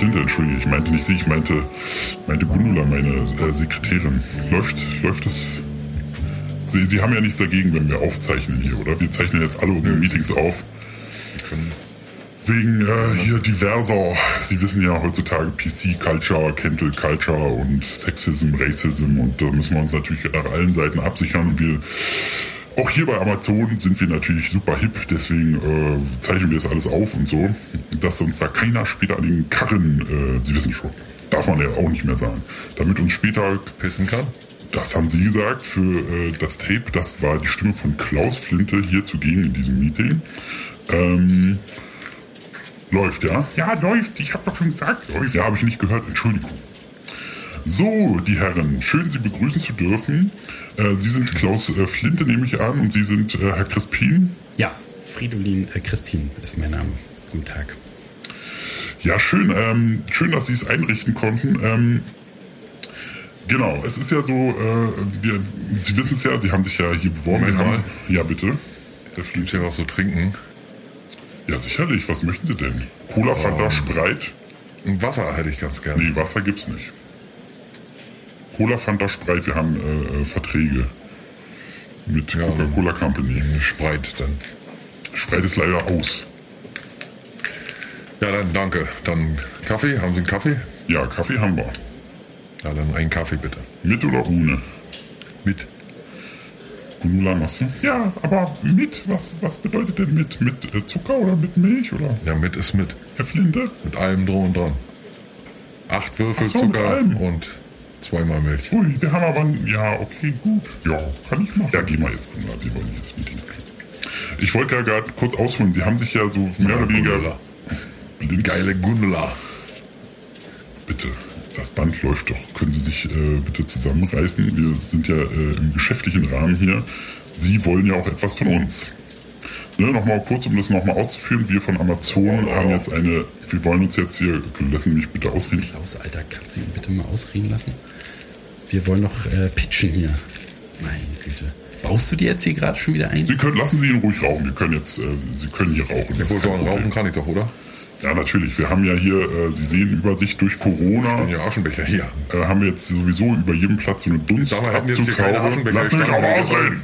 Flinte, entschuldige, ich meinte nicht sie, ich meinte, meinte Gundula, meine äh, Sekretärin. Läuft, läuft es? Sie, sie haben ja nichts dagegen, wenn wir aufzeichnen hier, oder? Wir zeichnen jetzt alle unsere Meetings auf. Wegen äh, hier diverser, Sie wissen ja heutzutage PC-Culture, Cancel Culture und Sexism, Racism und da müssen wir uns natürlich nach allen Seiten absichern und wir auch hier bei Amazon sind wir natürlich super hip, deswegen äh, zeichnen wir das alles auf und so, dass uns da keiner später an den Karren, äh, Sie wissen schon, darf man ja auch nicht mehr sagen, damit uns später Pissen kann? das haben Sie gesagt für äh, das Tape. Das war die Stimme von Klaus Flinte hier zugegen in diesem Meeting. Ähm, läuft, ja? Ja, läuft. Ich habe doch schon gesagt, läuft. Ja, habe ich nicht gehört. Entschuldigung. So, die Herren, schön Sie begrüßen zu dürfen. Äh, Sie sind Klaus äh, Flinte, nehme ich an, und Sie sind äh, Herr Crispin. Ja, Fridolin äh, Christine ist mein Name. Guten Tag. Ja, schön. Ähm, schön, dass Sie es einrichten konnten. Ähm, genau, es ist ja so, äh, wir, Sie wissen es ja, Sie haben sich ja hier beworben. Haben, ja, bitte. Gibt's hier was zu trinken? Ja, sicherlich. Was möchten Sie denn? Cola, Fanta, Sprite? Ein Wasser hätte ich ganz gerne. Nee, Wasser gibt's nicht. Cola, Fanta, Sprite, wir haben äh, äh, Verträge mit Ja, Coca-Cola Company. Spreit dann. Sprite ist leider aus. Ja, dann danke. Dann Kaffee? Haben Sie einen Kaffee? Ja, Kaffee haben wir. Ja, dann einen Kaffee bitte. Mit oder ohne? Mit. Gundula machst du? Ja, aber mit, was, was bedeutet denn mit? Mit äh, Zucker oder mit Milch oder? Ja, mit ist mit. Herr Flinte? Mit allem drum und dran. Acht Würfel so, Zucker und zweimal Milch. Ui, wir haben aber, ja, okay, gut. Ja, kann ich machen. Ja, geh mal jetzt, Gundula, Sie wollen hier das Meeting. Ich wollte ja gerade kurz ausholen, Sie haben sich ja so mehr oder weniger... Gundula. Geile Gundula. Bitte, das Band läuft doch. Können Sie sich äh, bitte zusammenreißen? Wir sind ja äh, im geschäftlichen Rahmen hier. Sie wollen ja auch etwas von uns. Ne, nochmal kurz, um das nochmal auszuführen. Wir von Amazon haben jetzt eine, wir wollen uns jetzt hier, lassen Sie mich bitte ausreden. Klaus, Alter, kannst du ihn bitte mal ausreden lassen? Wir wollen noch äh, pitchen hier. Meine Güte. Baust du dir jetzt hier gerade schon wieder ein? Sie können, lassen Sie ihn ruhig rauchen. Wir können jetzt, äh, Sie können hier rauchen. Ein Problem. Rauchen kann ich doch, oder? Ja, natürlich. Wir haben ja hier, äh, Sie sehen Übersicht durch Corona. Ja, Aschenbecher hier. äh, haben wir jetzt sowieso über jedem Platz so eine Sag mal, hätten jetzt hier keine Dunstabzugshaube. Aschenbecher Lass mich auch ausreden.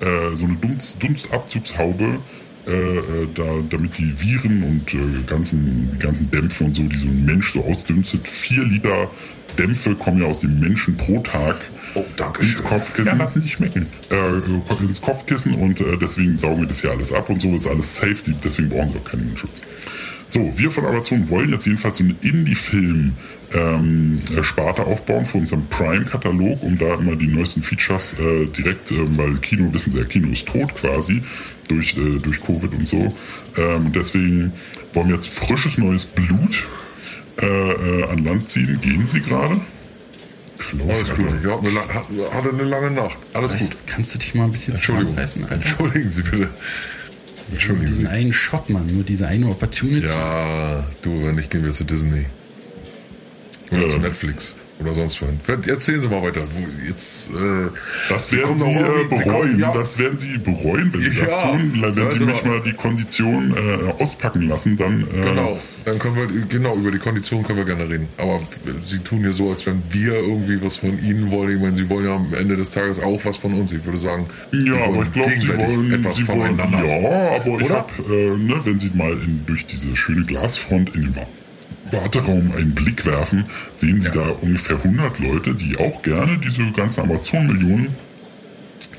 Äh, so eine Dunst, Dunstabzugshaube, äh, äh, da, damit die Viren und äh, ganzen, die ganzen Dämpfe und so, die so ein Mensch so ausdünstet, vier Liter Dämpfe kommen ja aus dem Menschen pro Tag Oh, danke ins schön. Kopfkissen. Ja, lassen die schmecken. Äh, ins Kopfkissen und äh, deswegen saugen wir das hier alles ab und so ist alles safe, deswegen brauchen sie auch keinen Schutz. So, wir von Amazon wollen jetzt jedenfalls so eine Indie-Film ähm, äh, Sparte aufbauen für unseren Prime-Katalog, um da immer die neuesten Features äh, direkt, äh, weil Kino, wissen Sie ja, Kino ist tot quasi durch, äh, durch Covid und so. Ähm, und deswegen wollen wir jetzt frisches neues Blut äh, äh, an Land ziehen. Gehen Sie gerade? Klaus, Alles gut. Eine, hat- hatte eine lange Nacht. Alles gut. Weißt, kannst du dich mal ein bisschen Entschuldigung. zusammenreißen, Alter? Entschuldigen Sie bitte. Nur Entschuldigen diesen einen Shot, Mann. Nur diese eine Opportunity. Ja, du, wenn nicht, gehen wir zu Disney. Oder Ja. zu Netflix. Oder sonst wohin. Erzählen Sie mal weiter. Jetzt, äh, Das Sie werden Sie, doch äh, irgendwie- Sie bereuen. kommen- ja. Das werden Sie bereuen, wenn Sie das Ja. tun. Wenn Ja, Sie mich mal- die Kondition äh, auspacken lassen, dann. Äh, Genau, dann können wir, genau, über die Kondition können wir gerne reden. Aber Sie tun hier so, als wenn wir irgendwie was von Ihnen wollen. Ich meine, Sie wollen ja am Ende des Tages auch was von uns. Ich würde sagen, Ja, aber wollen ich glaube, Sie wollen, etwas Sie wollen, voneinander. ja, aber ich Oder? hab, äh, ne, wenn Sie mal in, durch diese schöne Glasfront in den Wa- Warteraum einen Blick werfen, sehen Sie Ja. da ungefähr 100 Leute, die auch gerne diese ganzen Amazon-Millionen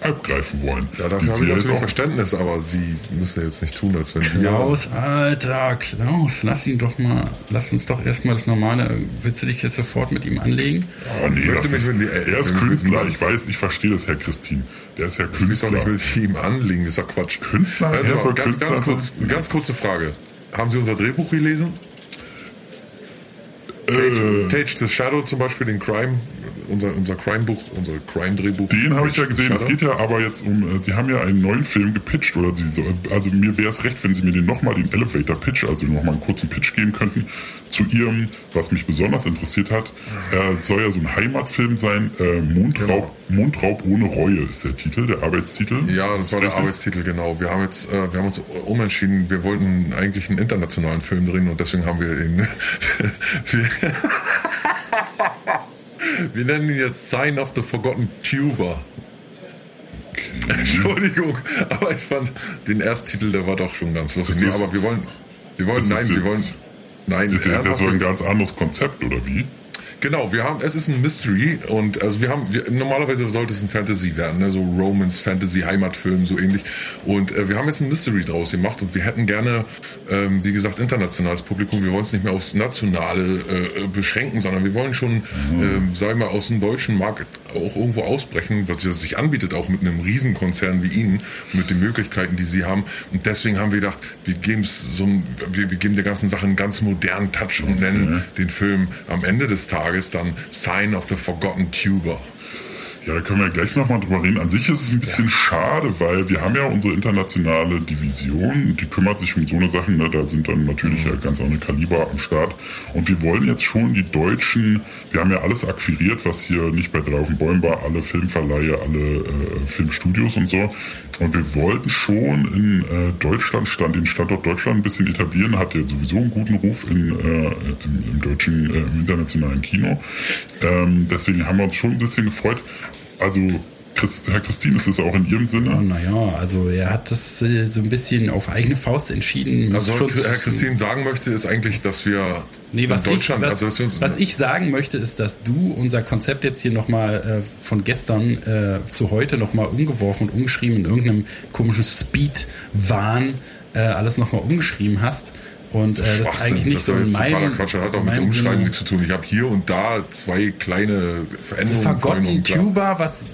abgreifen wollen. Ja, Die dafür habe ich Sie jetzt natürlich auch- Verständnis, aber Sie müssen ja jetzt nicht tun, als wenn wir... Klaus, Alter, Klaus, lass ihn doch mal, lass uns doch erstmal das Normale. Willst du dich jetzt sofort mit ihm anlegen? Ah, nee, das mich ist, mit- äh, er ist Künstler, ich weiß, ich verstehe das, Herr Christin. Der ist ja Ich Künstler. nicht, will ich ihm anlegen, ist ja Quatsch. Künstler? Also, ganz, Künstler ganz, kurz, ganz kurze Frage. Haben Sie unser Drehbuch gelesen? Äh, Cage, Cage the Shadow zum Beispiel, den Crime, unser, unser Crime-Buch, unser Crime-Drehbuch. Den habe ich ja gesehen. Es geht ja aber jetzt um, äh, Sie haben ja einen neuen Film gepitcht oder Sie so, also mir wäre es recht, wenn Sie mir den nochmal den Elevator Pitch, also nochmal einen kurzen Pitch geben könnten, zu ihrem, was mich besonders interessiert hat. Äh, soll ja so ein Heimatfilm sein. Äh, Mondraub, Genau. Mondraub ohne Reue ist der Titel, der Arbeitstitel. Ja, das war der Arbeitstitel, genau. Wir haben jetzt, äh, wir haben uns umentschieden, wir wollten eigentlich einen internationalen Film drehen und deswegen haben wir ihn. wir, wir nennen ihn jetzt Sign of the Forgotten Tuber. Entschuldigung, aber ich fand den Ersttitel, der war doch schon ganz lustig. Nee, aber wir wollen, wir wollen, nein, wir wollen, nein, Ist ja das so ein ganz anderes Konzept, oder wie? Genau, wir haben, es ist ein Mystery und also wir haben, wir, normalerweise sollte es ein Fantasy werden, ne? so Romance, Fantasy, Heimatfilm, so ähnlich. Und äh, wir haben jetzt ein Mystery draus gemacht und wir hätten gerne, ähm, wie gesagt, internationales Publikum. Wir wollen es nicht mehr aufs Nationale äh, beschränken, sondern wir wollen schon, ähm, sagen wir mal, aus dem deutschen Markt auch irgendwo ausbrechen, was sich anbietet, auch mit einem Riesenkonzern wie Ihnen, mit den Möglichkeiten, die Sie haben. Und deswegen haben wir gedacht, wir geben es so, ein- wir, wir geben der ganzen Sache einen ganz modernen Touch und nennen den Film am Ende des Tages dann Sign of the Forgotten Tuber. Ja, da können wir gleich nochmal drüber reden. An sich ist es ein bisschen schade, weil wir haben ja unsere internationale Division, die kümmert sich um so eine Sachen, ne? da sind dann natürlich ja ganz andere Kaliber am Start. Und wir wollen jetzt schon die deutschen, wir haben ja alles akquiriert, was hier nicht bei Drei auf den Bäumen war, alle Filmverleihe, alle äh, Filmstudios und so. Und wir wollten schon in äh, Deutschland, stand, den Standort Deutschland ein bisschen etablieren, hat ja sowieso einen guten Ruf in, äh, im, im deutschen, äh, im internationalen Kino. Ähm, deswegen haben wir uns schon ein bisschen gefreut. Also, Chris, Herr Christine, ist es auch in Ihrem Oh, Sinne? naja, also er hat das äh, so ein bisschen auf eigene Faust entschieden. Also was Herr Christine sagen möchte, ist eigentlich, dass wir Nee, was, in Deutschland, ich, was, also dass wir uns was ich sagen möchte, ist, dass du unser Konzept jetzt hier nochmal äh, von gestern äh, zu heute nochmal umgeworfen und umgeschrieben in irgendeinem komischen Speed-Wahn äh, alles nochmal umgeschrieben hast. Und äh, das ist eigentlich nicht das so ist in meinem, Quatsch. Das hat auch mit dem Umschreiben nichts zu tun. Ich habe hier und da zwei kleine Veränderungen klar. Tuber, was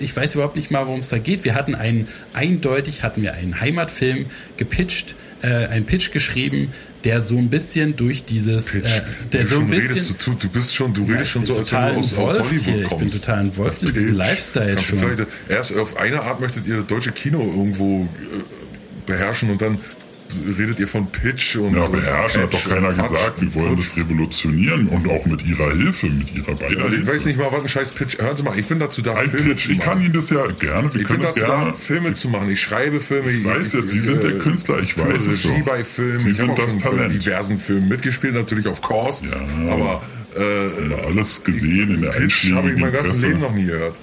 ich weiß überhaupt nicht mal, worum es da geht. Wir hatten einen eindeutig hatten wir einen Heimatfilm gepitcht, äh, einen Pitch geschrieben, der so ein bisschen durch dieses Pitch. äh, der du, so ein bisschen redest, du, du bist schon, du redest schon ich so, als wenn du aus, aus Hollywood hier. Ich kommst. bin total involved in diesen Lifestyle Kannst schon. vielleicht erst auf eine Art möchtet ihr das deutsche Kino irgendwo äh, beherrschen und dann redet ihr von Pitch und Ja, beherrschen hat doch keiner gesagt. Wir wollen Touch. das revolutionieren und auch mit Ihrer Hilfe, mit Ihrer beider Ja, ich Hilfe. weiß nicht mal, was ein scheiß Pitch. Hören Sie mal, ich bin dazu da, Ein Filme Pitch, zu ich kann machen. Ihnen das ja gerne, wir Ich können bin das dazu gerne. da, Filme zu machen. Ich schreibe Filme. Ich weiß jetzt, Sie sind der Künstler, ich weiß es Regie doch. bei Filmen. Sie ich habe sind das Talent. diversen Filmen mitgespielt, natürlich auf Course. Ja. Aber äh, alles gesehen in der Pitch habe ich mein ganzes. Leben noch nie gehört.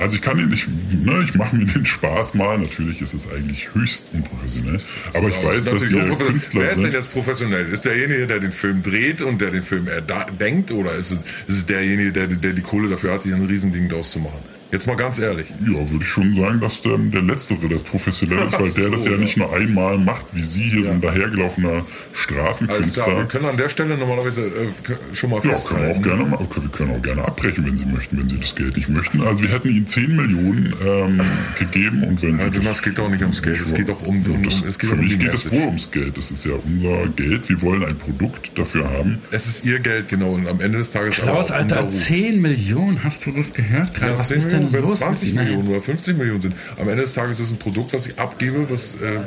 Also ich kann ihn nicht, ne, ich mache mir den Spaß mal. Natürlich ist es eigentlich höchst unprofessionell. Aber ich weiß, dass professionell. Künstler Wer ist denn jetzt professionell? Ist derjenige, der den Film dreht und der den Film erda- denkt? Oder ist es, ist es derjenige, der, der die Kohle dafür hat, hier ein Riesending draus zu machen? Jetzt mal ganz ehrlich. Ja, würde ich schon sagen, dass der, der Letztere das professionell ist, weil Ach der so, das ja, ja. nicht nur einmal macht, wie Sie hier so ein dahergelaufener Alles klar, wir Straßenkünstler. können an der Stelle normalerweise äh, schon mal Ja, können wir festhalten. auch gerne mal, wir können auch gerne abbrechen, wenn Sie möchten, wenn Sie das Geld nicht möchten. Also wir hätten Ihnen 10 Millionen ähm, gegeben und wenn Also das- es geht doch nicht ums Geld, es geht doch um, um, um das, es geht für um mich die geht es wohl ums Geld. Das ist ja unser Geld. Wir wollen ein Produkt dafür haben. Es ist ihr Geld, genau. Und am Ende des Tages Klaus, aber auch Alter, unser Ruf. 10 Millionen, hast du das gehört? Gerade, Ja, was 10 ist denn Millionen, wenn es los? 20 mit- Nein. Millionen oder 50 Millionen sind. Am Ende des Tages ist es ein Produkt, was ich abgebe, was, äh,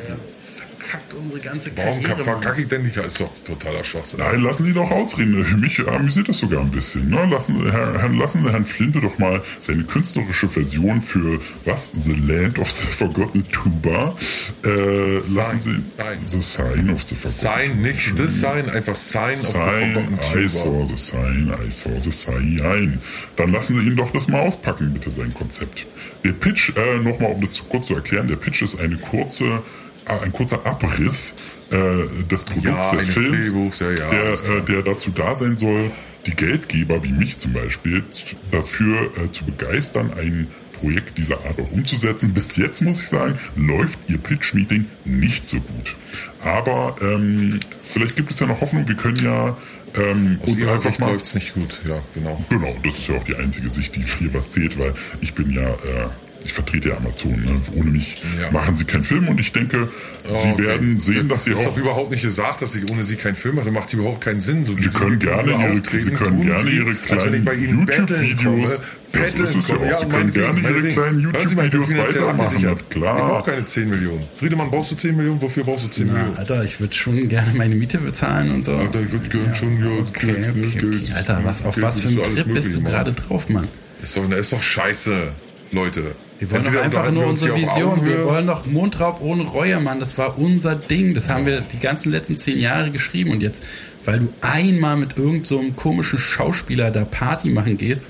Verkackt unsere ganze warum Karriere, Mann. verkacke ich denn nicht? Ist doch totaler Schwachsinn. Nein, lassen Sie doch ausreden. Für mich amüsiert das sogar ein bisschen. Ne? Lassen, Sie- Herr, Herr, lassen Sie Herrn Flinte doch mal seine künstlerische Version für was? The Land of the Forgotten Tuba. Äh, lassen Sie Nein. The Sign of the Forgotten Sign, nicht the sign, einfach sign of the Sign, forgotten I tuber. saw the sign, I saw the sign. Dann lassen Sie ihn doch das mal auspacken, bitte, sein Konzept. Der Pitch, äh, nochmal, um das zu kurz zu erklären, der Pitch ist eine kurze, ein kurzer Abriss äh, des Produkts Ja, des Films, ja, ja, der, äh, der dazu da sein soll, die Geldgeber, wie mich zum Beispiel, dafür äh, zu begeistern, ein Projekt dieser Art auch umzusetzen. Bis jetzt, muss ich sagen, läuft Ihr Pitch-Meeting nicht so gut. Aber ähm, vielleicht gibt es ja noch Hoffnung. Wir können ja ähm, Aus ihrer einfach Sicht mal... läuft es nicht gut, ja, genau. Genau, das ist ja auch die einzige Sicht, die hier was zählt, weil ich bin ja äh, ich vertrete ja Amazon. Ne? Ohne mich Ja. machen sie keinen Film und ich denke, sie Okay. werden sehen, dass sie ist auch. doch überhaupt nicht gesagt, dass sie ohne sie keinen Film machen. Das macht überhaupt keinen Sinn. So, Sie können gerne ihre- Sie können gerne ihre als wenn kleinen ich YouTube-Videos- komme. Das ist ja auch. Sie können meinetwegen, gerne ihre kleinen Sie ich YouTube-Videos weitermachen, klar. Ich brauche keine 10 Millionen. Friedemann, brauchst du 10 Millionen? Wofür brauchst du 10 Na, Millionen? Alter, ich würde schon gerne meine Miete bezahlen und so. Alter, ich würde gern schon, ja, Okay, Geld, okay, Geld, okay. Geld, Alter, was, auf Geld was für ein du alles Trip bist du gerade drauf, Mann? Ist doch, ist doch scheiße, Leute. Wir wollen doch einfach nur unsere Vision. Wir wollen doch Mondraub ohne Reue, Mann. Das war unser Ding. Das haben wir die ganzen letzten zehn Jahre geschrieben. Und jetzt, weil du einmal mit irgendeinem so einem komischen Schauspieler da Party machen gehst,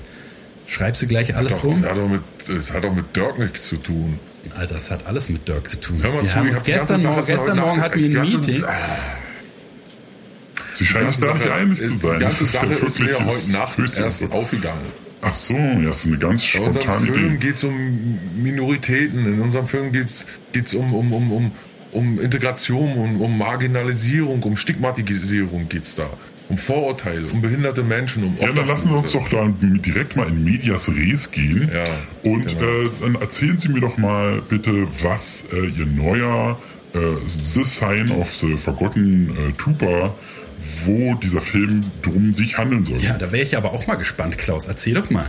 schreibst du gleich alles Doch, rum? das hat doch mit, das hat doch mit Dirk nichts zu tun. Alter, das hat alles mit Dirk zu tun. Hör mal wir zu, haben ich hab die ganze gestern, Sache Morgen, gestern Morgen hatten wir ein Meeting. Sie scheinen sich da nicht einig zu ist- sein. Die ganze Das ja Sache ist mir heute Nacht erst aufgegangen. Ach so, ja, das ist eine ganz Bei unserem spontane Film Idee. geht es um Minoritäten. In unserem Film geht es um, um, um, um, um Integration, um, um Marginalisierung, um Stigmatisierung geht's da. Um Vorurteile, um behinderte Menschen, um Ja, dann lassen Sie uns doch da direkt mal in Medias Res gehen. Ja, und genau. äh, dann erzählen Sie mir doch mal bitte, was äh, Ihr neuer äh, The Sign of the Forgotten äh, Trooper, wo dieser Film drum sich handeln soll. Ja, da wäre ich aber auch mal gespannt, Klaus. Erzähl doch mal.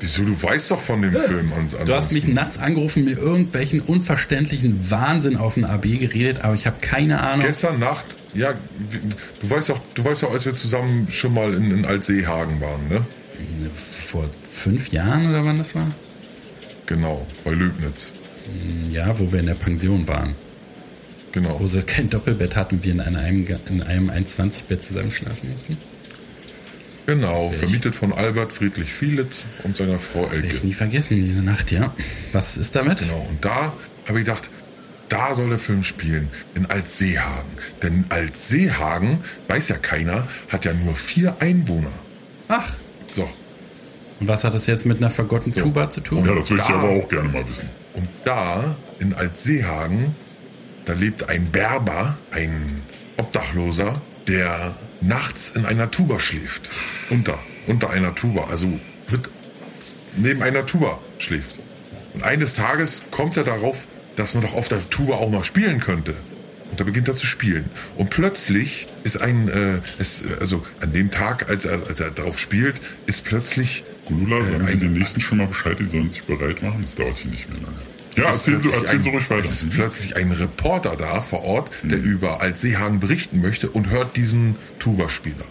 Wieso, du weißt doch von dem Film. An, Du hast mich nachts angerufen, mir irgendwelchen unverständlichen Wahnsinn auf den AB geredet, aber ich habe keine Ahnung. Gestern Nacht, ja, du weißt auch, du weißt auch, als wir zusammen schon mal in, in Altseehagen waren, ne? Vor fünf Jahren oder wann das war? Genau, bei Löbnitz. Ja, wo wir in der Pension waren. Genau. Wo sie kein Doppelbett hatten und wir in einem, in einem 1,20-Bett zusammen schlafen mussten. Genau, vermietet von Albert Friedrich Fielitz und seiner Frau Werde ich Elke. nie vergessen, diese Nacht, ja. Was ist damit? Genau, und da habe ich gedacht, da soll der Film spielen, in Altseehagen. Denn Altseehagen, weiß ja keiner, hat ja nur vier Einwohner. Ach, So, und was hat das jetzt mit einer vergotten Tuba zu tun? Ja, das würde ich aber auch gerne mal wissen. und da, in Altseehagen, da lebt ein Berber, ein Obdachloser, der nachts in einer Tuba schläft. Unter, unter einer Tuba, also mit, neben einer Tuba schläft. Und eines Tages kommt er darauf, dass man doch auf der Tuba auch mal spielen könnte. Und da beginnt er zu spielen. Und plötzlich ist ein, äh, es, also an dem Tag, als er, als er darauf spielt, ist plötzlich Gulula, sagen Sie ein- den nächsten schon mal Bescheid, die sollen sich bereit machen. Das dauert hier nicht mehr lange. Ja, erzählen Sie, erzählen Sie ruhig weiter. Mhm. Es ist plötzlich ein Reporter da vor Ort, der über Altseehagen berichten möchte und hört diesen Tuba-Spieler.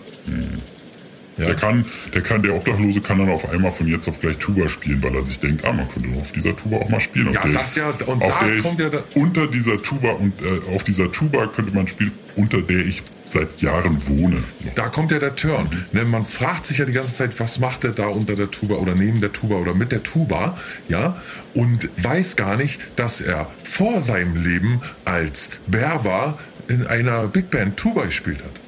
Ja. Der kann, der kann, der Obdachlose kann dann auf einmal von jetzt auf gleich Tuba spielen, weil er sich denkt, ah, man könnte auf dieser Tuba auch mal spielen. Ja, das ich- ja- und auf da kommt ja da- unter dieser Tuba und äh, auf dieser Tuba könnte man spielen, unter der ich seit Jahren wohne. Da kommt ja der Turn. Ne, man fragt sich ja die ganze Zeit, was macht er da unter der Tuba oder neben der Tuba oder mit der Tuba, ja, und weiß gar nicht, dass er vor seinem Leben als Berber in einer Big Band Tuba gespielt hat.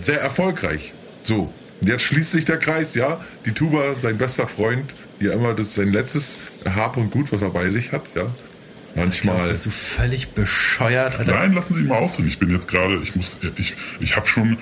Sehr erfolgreich. So, jetzt schließt sich der Kreis, ja. Die Tuba, sein bester Freund, ja immer das sein letztes Hab und Gut, was er bei sich hat, ja. Manchmal. Bist du völlig bescheuert, Alter? Nein, lassen Sie ihn mal ausreden. Ich bin jetzt gerade, ich muss, ich, ich habe schon,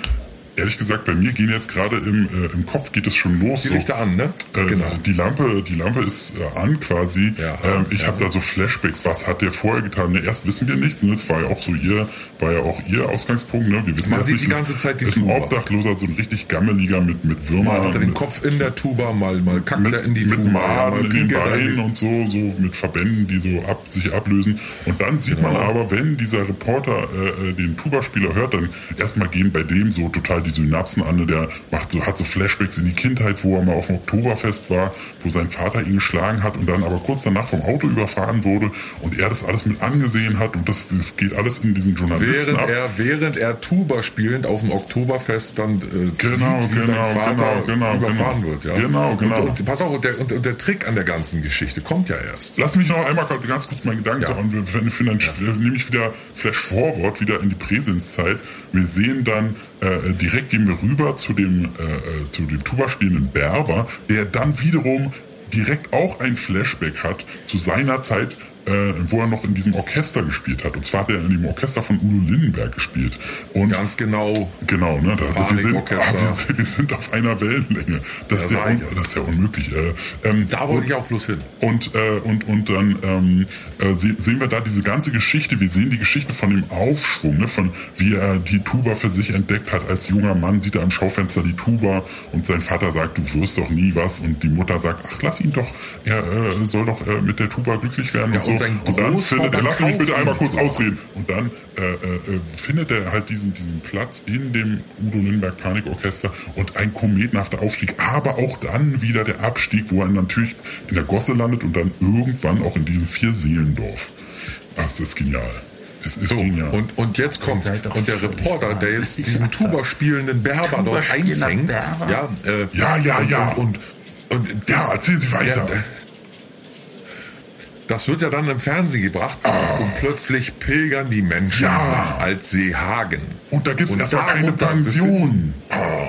ehrlich gesagt, bei mir gehen jetzt gerade im, äh, im Kopf geht es schon los. Die Lichter an, ne? Äh, Genau. Die Lampe, die Lampe ist äh, an quasi. Ja, ähm, ich ja. habe da so Flashbacks. Was hat der vorher getan? Ne, erst wissen wir nichts. Ne? Das war ja auch so ihr, war ja auch ihr Ausgangspunkt. Ne? Wir wissen Man sieht nicht, die ganze Zeit die ist ein Tuba. Obdachloser, so ein richtig gammeliger mit mit Würmern. Mal hat er den mit- Kopf in der Tuba, mal, mal kackt mit, er in die mit Tuba, Maden in den Beinen und so, so mit Verbänden, die so ab, sich ablösen. Und dann sieht man Genau. aber, wenn dieser Reporter äh, äh, den Tuba-Spieler hört, dann erstmal gehen bei dem so total die Synapsen an. ne? Der macht so, hat so Flashbacks in die Kindheit, wo er mal auf dem Oktoberfest war, wo sein Vater ihn geschlagen hat und dann aber kurz danach vom Auto überfahren wurde und er das alles mit angesehen hat und das, das geht alles in diesen Journalisten Während ab. er, während er Tuba spielend auf dem Oktoberfest dann äh, Genau, sieht, wie genau, sein Vater genau, genau, überfahren genau. wird. Ja? Genau, genau. Und, und pass auf, und der, und, und der Trick an der ganzen Geschichte kommt ja erst. Lass mich noch einmal ganz kurz meinen Gedanken Ja. sagen. Und wir finden dann nehme ich wieder Flash Forward, wieder in die Präsenzzeit. Wir sehen dann, äh, direkt gehen wir rüber zu dem, äh, äh, zu dem Tuba spielenden Berber, der dann wiederum direkt auch ein Flashback hat zu seiner Zeit äh, wo er noch in diesem Orchester gespielt hat. Und zwar hat er in dem Orchester von Udo Lindenberg gespielt. Und Ganz genau. Genau, ne? Da, wir, sind, ah, wir, sind, wir sind auf einer Wellenlänge. Das, ist, ja, un, das ist ja unmöglich. Äh, ähm, Da wollte ich auch bloß hin. und, äh, und, und dann ähm, äh, se sehen wir da diese ganze Geschichte. Wir sehen die Geschichte von dem Aufschwung, ne? von wie er die Tuba für sich entdeckt hat. Als junger Mann sieht er am Schaufenster die Tuba und sein Vater sagt, du wirst doch nie was. Und die Mutter sagt, ach, lass ihn doch, er äh, soll doch äh, mit der Tuba glücklich werden Ja, und so. Und sein und dann findet er, lass mich bitte einmal kurz ausreden. Und dann äh, äh, äh, findet er halt diesen, diesen Platz in dem Udo Lindenberg Panikorchester und ein kometenhafter Aufstieg, aber auch dann wieder der Abstieg, wo er natürlich in der Gosse landet und dann irgendwann auch in diesem Vier-Seelendorf. Ach, das ist genial. Es ist So, genial. und, und jetzt kommt, und der Reporter, der jetzt diesen. Tuba spielenden Berber dort einfängt, Berber? ja, äh, Ja, ja, und, ja. Und, und, und ja, erzählen Sie weiter. der, der, das wird ja dann im Fernsehen gebracht und plötzlich pilgern die Menschen Ja. nach Altsee-Hagen. und da gibt es erstmal darunter Pension.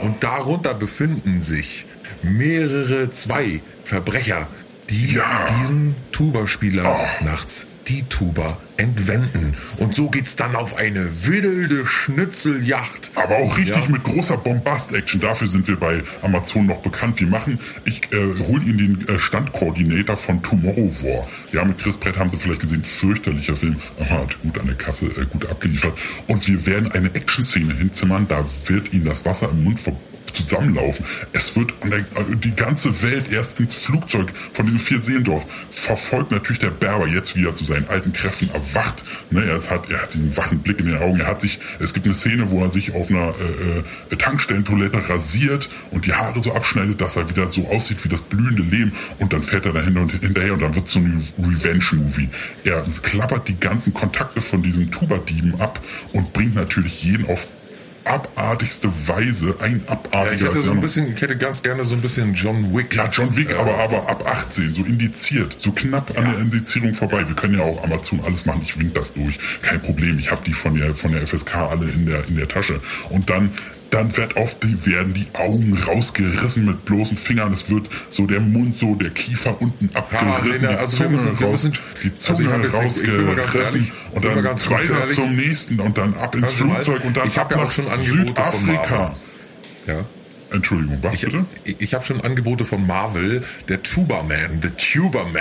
Und darunter befinden sich mehrere zwei Verbrecher, die Ja. diesem Tuba-Spieler Oh. nachts die Tuba entwenden. Und so geht's dann auf eine wilde Schnitzeljacht. Aber auch richtig Ja. mit großer Bombast-Action. Dafür sind wir bei Amazon noch bekannt. Wir machen, ich äh, hole Ihnen den äh, Standkoordinator von Tomorrow War. Ja, mit Chris Pratt haben Sie vielleicht gesehen, fürchterlicher Film. Aha, hat gut an der Kasse, äh, gut abgeliefert. Und wir werden eine Action-Szene hinzimmern. Da wird Ihnen das Wasser im Mund ver zusammenlaufen. Es wird der, also die ganze Welt erst ins Flugzeug von diesem Vierseendorf verfolgt natürlich der Berber jetzt wieder zu seinen alten Kräften erwacht. Ne, er, hat, er hat diesen wachen Blick in den Augen. Er hat sich, es gibt eine Szene, wo er sich auf einer äh, äh, Tankstellentoilette rasiert und die Haare so abschneidet, dass er wieder so aussieht wie das blühende Leben und dann fährt er dahin und hinterher und dann wird so ein Revenge-Movie. Er klappert die ganzen Kontakte von diesem Tuba-Dieben ab und bringt natürlich jeden auf abartigste Weise, ein Ja, abartiger ich hätte so ein bisschen, ich hätte ganz gerne so ein bisschen John Wick. ja, John Wick, aber, aber ab 18, so indiziert, so knapp an der Indizierung vorbei. Wir können ja auch Amazon alles machen, ich wind das durch, kein Problem. Ich habe die von der, von der FSK alle in der, in der Tasche. Und dann, dann wird oft die, werden die Augen rausgerissen mit bloßen Fingern. Es wird so der Mund, so der Kiefer unten abgerissen, nee, die also Zunge müssen- raus, müssen- die also Zunge nicht- ganz rausgerissen ehrlich, und dann ehrlich. zum nächsten und dann ab ins mal, Flugzeug und dann ab ja nach Südafrika. Ja. Entschuldigung, was Ich, bitte? ich, ich habe schon Angebote von Marvel, der Tuba Man, der Tuba Man,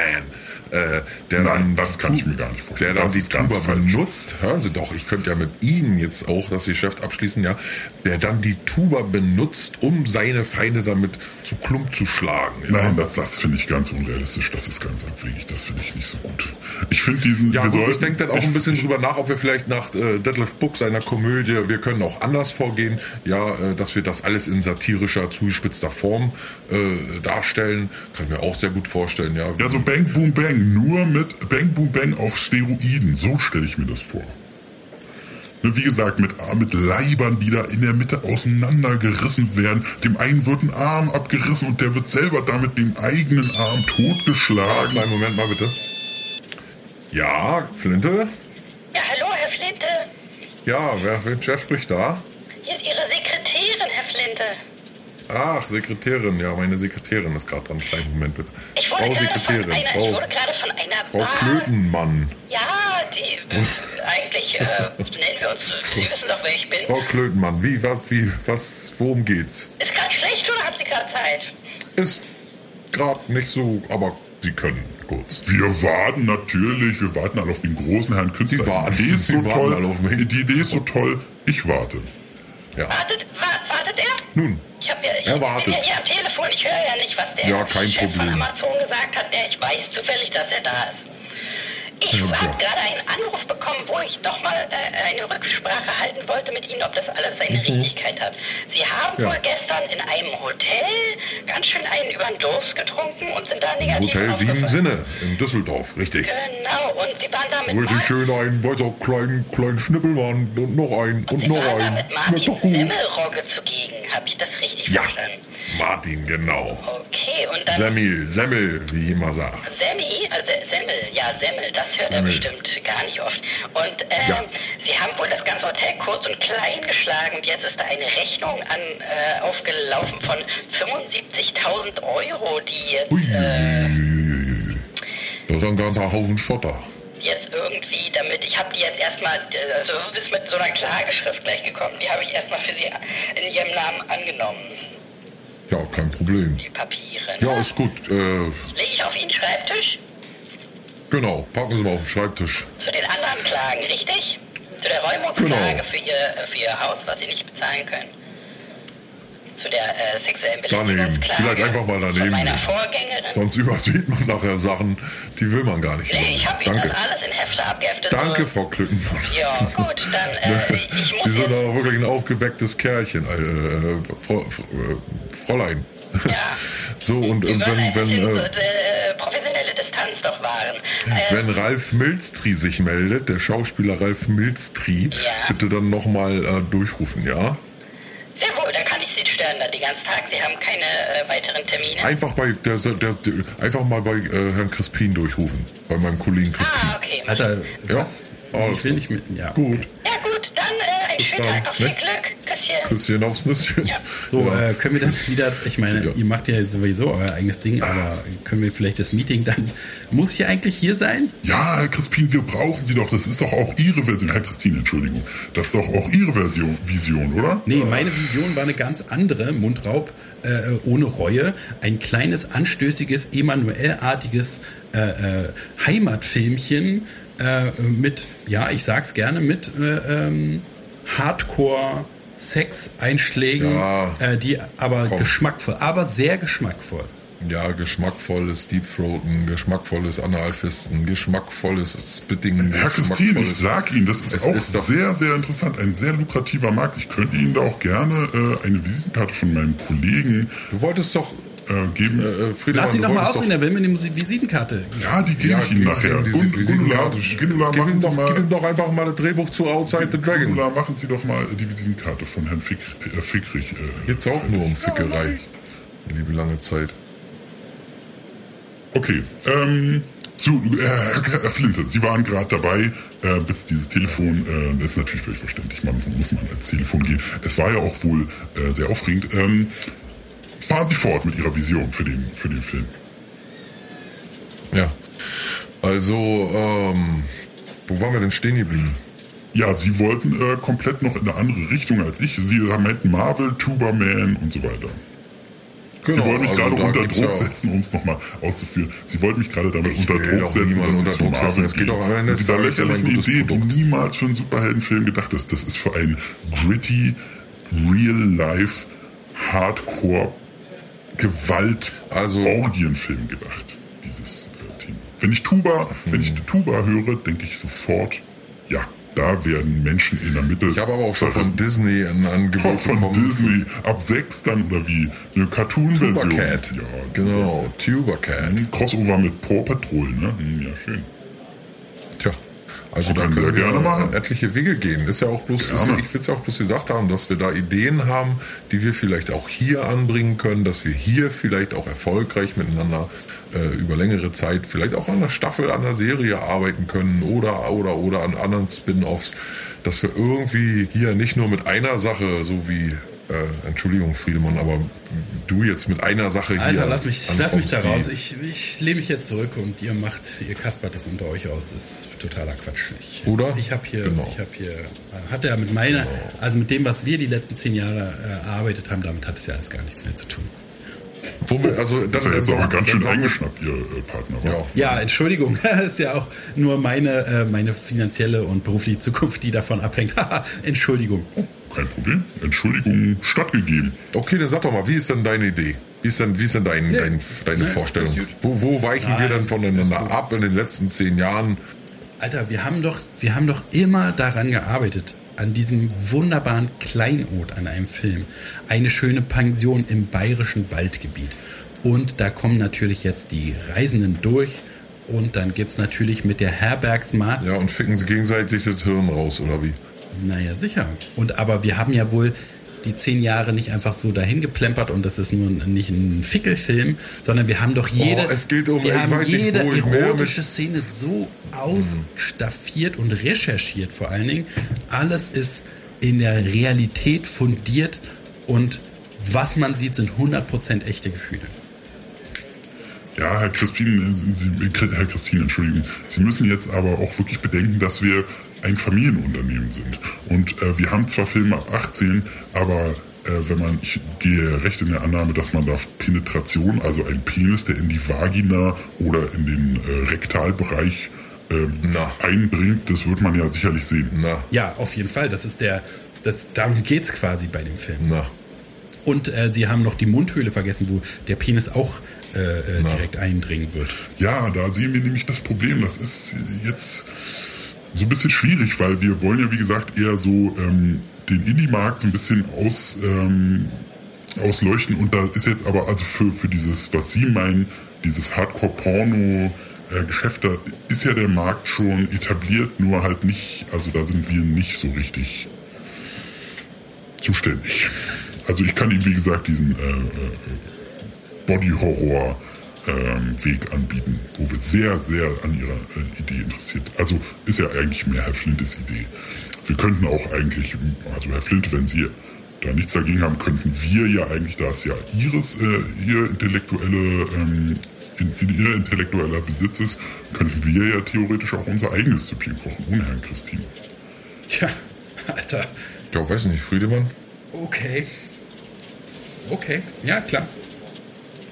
äh, der Nein, dann das die kann ich mir gar nicht vorstellen. Der dann die Tuba benutzt. Hören Sie doch, ich könnte ja mit Ihnen jetzt auch das Geschäft abschließen, ja. Der dann die Tuba benutzt, um seine Feinde damit zu Klump zu schlagen. Ja. Nein, das, das finde ich ganz unrealistisch. Das ist ganz abwegig. Das finde ich nicht so gut. Ich finde diesen. Ja, gut, ich sollten- denke dann auch ein bisschen drüber nach, ob wir vielleicht nach äh, Detlef Book seiner Komödie, wir können auch anders vorgehen, ja, äh, dass wir das alles in satirischer, zugespitzter Form äh, darstellen. Kann ich mir auch sehr gut vorstellen, ja. Ja, so Bang Boom Bang, nur mit Bang Boom Bang auf Steroiden. So stelle ich mir das vor. Ne, Wie gesagt, mit, mit Leibern, die da in der Mitte auseinandergerissen werden. Dem einen wird ein Arm abgerissen und der wird selber damit den eigenen Arm totgeschlagen. kleinen Moment mal bitte. Ja, Flinte? Ja, hallo, Herr Flinte. Ja, wer, wer, wer spricht da? Hier ist Ihre Sekretärin, Herr Flinte. Ach, Sekretärin, ja, meine Sekretärin ist gerade dran. Kleinen Moment bitte. Ich wurde, Frau Sekretärin, einer, ich Frau, wurde gerade von einer Frau Bar... Klötenmann. Ja, die... Äh, eigentlich äh, nennen wir uns... Sie wissen doch, wer ich bin. Frau Klötenmann, wie, was, wie, was, worum geht's? Ist gerade schlecht oder haben Sie gerade Zeit? Ist gerade nicht so, aber Sie können kurz. Wir warten natürlich, wir warten alle auf den großen Herrn Künstler. Sie warten. Die Idee ist so toll. alle auf mich. Die Idee ist so toll. Ich warte. Ja. Wartet, wa wartet er? Nun, Ich, hab ja, ich Er wartet. bin ja hier am Telefon, ich höre ja nicht, was der Ja, kein Chef Problem. von Amazon gesagt hat. Der, ich weiß zufällig, dass er da ist. Ich habe gerade einen Anruf bekommen, wo ich nochmal äh, eine Rücksprache halten wollte mit Ihnen, ob das alles seine Richtigkeit hat. Sie haben Mhm. Ja. wohl gestern in einem Hotel ganz schön einen über den Durst getrunken und sind da negativ Hotel Sieben. Sinne in Düsseldorf, richtig. Genau, und Sie waren da mit Martin, schön einen, auch, kleinen, kleinen Schnippelmann und noch einen und Sie noch einen. mit Schmeckt doch gut. Semmelrogge zugegen. Habe ich das richtig Ja, verstanden? Martin, genau. Okay, und dann... Semmel, Semmel, wie ich immer sag. Semmi, also Semmel, ja Semmel, das hört Semmel. er bestimmt gar nicht oft. Und ähm, Ja. sie haben wohl das ganze Hotel kurz und klein geschlagen. Und jetzt ist da eine Rechnung an, äh, aufgelaufen von 75.000 Euro, die jetzt... Ui, Äh, Das ist ein ganzer Haufen Schotter. jetzt irgendwie damit, ich habe die jetzt erstmal, also du bist mit so einer Klageschrift gleich gekommen, die habe ich erstmal für Sie in Ihrem Namen angenommen, Ja, kein Problem. die Papiere. Ja, ist gut. Äh, Lege ich auf Ihren Schreibtisch? genau, packen Sie mal auf den Schreibtisch. Zu den anderen Klagen, richtig? Zu der Räumungsklage Genau. für, ihr, für Ihr Haus, was Sie nicht bezahlen können. Zu der äh, sexuellen Daneben. Vielleicht einfach mal daneben. Sonst übersieht man nachher Sachen, die will man gar nicht. Nee, ich habe Ihnen Danke. das alles in Abgeheftet. Danke. Frau Klückenmann. Ja, gut, dann, äh, ich muss Sie sind aber wirklich ein aufgewecktes Kerlchen, äh, Frau, äh, Fräulein. Ja. So, und, und wenn, wenn, so, äh, äh, professionelle Distanz doch wahren. Äh, wenn Ralf Milstri sich meldet, der Schauspieler Ralf Milstri, Ja. bitte dann nochmal äh, durchrufen, ja? sehr wohl, dann kann ich Sie stören dann den ganzen Tag. Haben keine äh, weiteren Termine. Einfach bei der, der, der einfach mal bei äh, Herrn Crispin durchrufen, bei meinem Kollegen Crispin. ah, okay. Alter, Ja. was? alles ich will nicht mit. Ja. Gut, Ja gut, dann äh, einen Bis schönen dann, Tag, auf viel? Glück. Küsschen. Küsschen aufs Nüsschen. Ja. So, Ja. äh, können wir dann wieder, ich meine, Sicher. ihr macht ja sowieso euer eigenes Ding, aber können wir vielleicht das Meeting dann, muss ich eigentlich hier sein? Ja, Herr Crispin, wir brauchen Sie doch. Das ist doch auch Ihre Version. Herr Christine, Entschuldigung. Das ist doch auch Ihre Version, Vision, oder? Nee, meine Vision war eine ganz andere, Mundraub äh, ohne Reue, ein kleines, anstößiges, Emanuel-artiges äh, äh, Heimatfilmchen äh, mit, ja, ich sag's gerne, mit äh, ähm, Hardcore Sex-Einschlägen, Ja. äh, die aber Komm. geschmackvoll, aber sehr geschmackvoll. Ja, geschmackvolles Deepthroaten, geschmackvolles Analfisten, geschmackvolles Spitting. Herr Christine, ich sag Ihnen, das ist auch ist sehr, sehr interessant. Ein sehr lukrativer Markt. Ich könnte Ihnen da auch gerne äh, eine Visitenkarte von meinem Kollegen Du wolltest doch, äh, geben. äh, Friedemann, Lass ihn mal wolltest ausreden, er will mir die Musi- Visitenkarte. ja, die gebe Ja, ich Ihnen geben nachher. Sie ihm diese Gund- Visitenkarte. Gundula, Gib ihm, machen Sie doch, gib ihm mal, doch einfach mal das Drehbuch zu Outside the Dragon. Gundula, machen Sie doch mal die Visitenkarte von Herrn Fick, äh, Fickrich. Äh, Geht's auch nur um Fickerei. Liebe lange Zeit. Okay, ähm, so, äh, Herr Flinte, Sie waren gerade dabei, äh, bis dieses Telefon, äh, das ist natürlich völlig verständlich, man muss man ans Telefon gehen. Es war ja auch wohl äh, sehr aufregend. Ähm, fahren Sie fort mit Ihrer Vision für den, für den Film. Ja. Also, ähm, wo waren wir denn stehen geblieben? Ja, Sie wollten äh, komplett noch in eine andere Richtung als ich. Sie meinten Marvel, Tuberman und so weiter. Sie wollen mich also gerade unter Druck ja- setzen, um es nochmal auszuführen. Sie wollten mich gerade damit Ich unter Druck setzen, dass unter Druck setzen. Marvel Es geht doch am Ende dieser lächerlichen Idee, Produkt. die niemals für einen Superheldenfilm gedacht ist. Das ist für einen gritty, real-life, hardcore, gewalt Also- Orgienfilm gedacht. Dieses äh, Thema. Wenn ich Tuba, wenn ich Tuba höre, denke ich sofort, ja, da werden Menschen in der Mitte. Ich habe aber auch schon von. Disney ein Angebot Auch von bekommen. Disney ab 6 dann oder wie? Eine Cartoon-Version. Tubercat. Ja, Genau, Tubercat. Ein Crossover mit Paw Patrol, ne? Hm, Ja, schön. Also da Können wir gerne machen. etliche Wege gehen. Ist ja auch bloß, ist, ich will es ja auch bloß gesagt haben, dass wir da Ideen haben, die wir vielleicht auch hier anbringen können, dass wir hier vielleicht auch erfolgreich miteinander äh, über längere Zeit vielleicht auch an einer Staffel, an einer Serie arbeiten können oder oder oder an anderen Spin-offs, dass wir irgendwie hier nicht nur mit einer Sache, so wie äh, Entschuldigung Friedemann, aber du jetzt mit einer Sache hier. Alter, lass mich, lass mich da raus. Ich, ich lehne mich jetzt zurück und ihr macht, ihr kaspert das unter euch aus. Das ist totaler Quatsch. Ich, Oder? Ich habe hier, Genau. ich habe hier, hat er mit meiner, also mit dem, was wir die letzten zehn Jahre äh, erarbeitet haben, damit hat es ja alles gar nichts mehr zu tun. Womit, also Das ist ja jetzt aber ganz schön wir- eingeschnappt, Ihr äh, Partner. Ja. Ja, Entschuldigung, das ist ja auch nur meine, äh, meine finanzielle und berufliche Zukunft, die davon abhängt. Haha, Entschuldigung. Kein Problem. Entschuldigung stattgegeben. Okay, dann sag doch mal, wie ist denn deine Idee? Wie ist denn, wie ist denn dein, Ja. dein, deine Ja, Vorstellung? Wo, wo weichen wir Nein, denn ist voneinander ab in den letzten zehn Jahren? Alter, wir haben doch, wir haben doch immer daran gearbeitet, an diesem wunderbaren Kleinod an einem Film. Eine schöne Pension im bayerischen Waldgebiet. Und da kommen natürlich jetzt die Reisenden durch. Und dann gibt's natürlich mit der Herbergsmart. Ja, und ficken sie gegenseitig das Hirn raus, oder wie? Naja, sicher. Und aber wir haben ja wohl die zehn Jahre nicht einfach so dahin geplempert und das ist nur nicht ein Fickelfilm, sondern wir haben doch jede, Oh, es geht um- wir haben nicht, jede mehr erotische Szene so ausstaffiert und recherchiert vor allen Dingen. Alles ist in der Realität fundiert und was man sieht, sind 100% echte Gefühle. Ja, Herr äh, Herr Christine, Entschuldigung. Sie müssen jetzt aber auch wirklich bedenken, dass wir ein Familienunternehmen sind. Und äh, wir haben zwar Filme ab 18, aber äh, wenn man, ich gehe recht in der Annahme, dass man da Penetration, also ein Penis, der in die Vagina oder in den äh, Rektalbereich ähm, Na. einbringt, das wird man ja sicherlich sehen. Na, Ja, auf jeden Fall. Das ist der, das, darum geht's quasi bei dem Film. na. Und äh, sie haben noch die Mundhöhle vergessen, wo der Penis auch äh, äh, direkt eindringen wird. Ja, da sehen wir nämlich das Problem. Das ist jetzt so ein bisschen schwierig, weil wir wollen ja, wie gesagt, eher so ähm, den Indie-Markt so ein bisschen aus, ähm, ausleuchten. Und da ist jetzt aber, also für, für dieses, was Sie meinen, dieses Hardcore-Porno-Geschäft, da ist ja der Markt schon etabliert, nur halt nicht, also da sind wir nicht so richtig zuständig. Also ich kann Ihnen, wie gesagt, diesen äh, äh, Body-Horror-Weg anbieten, wo wir sehr, sehr an Ihrer äh, Idee interessiert. Also ist ja eigentlich mehr Herr Flintes Idee. Wir könnten auch eigentlich, also Herr Flinte, wenn Sie da nichts dagegen haben, könnten wir ja eigentlich, da es ja Ihres, äh, Ihr intellektuelle, ähm, in, in Ihr intellektueller Besitz ist, könnten wir ja theoretisch auch unser eigenes Süppchen kochen, ohne Herrn Christine. Tja, Alter. Ja, weiß nicht, Friedemann? Okay. Okay, ja, klar.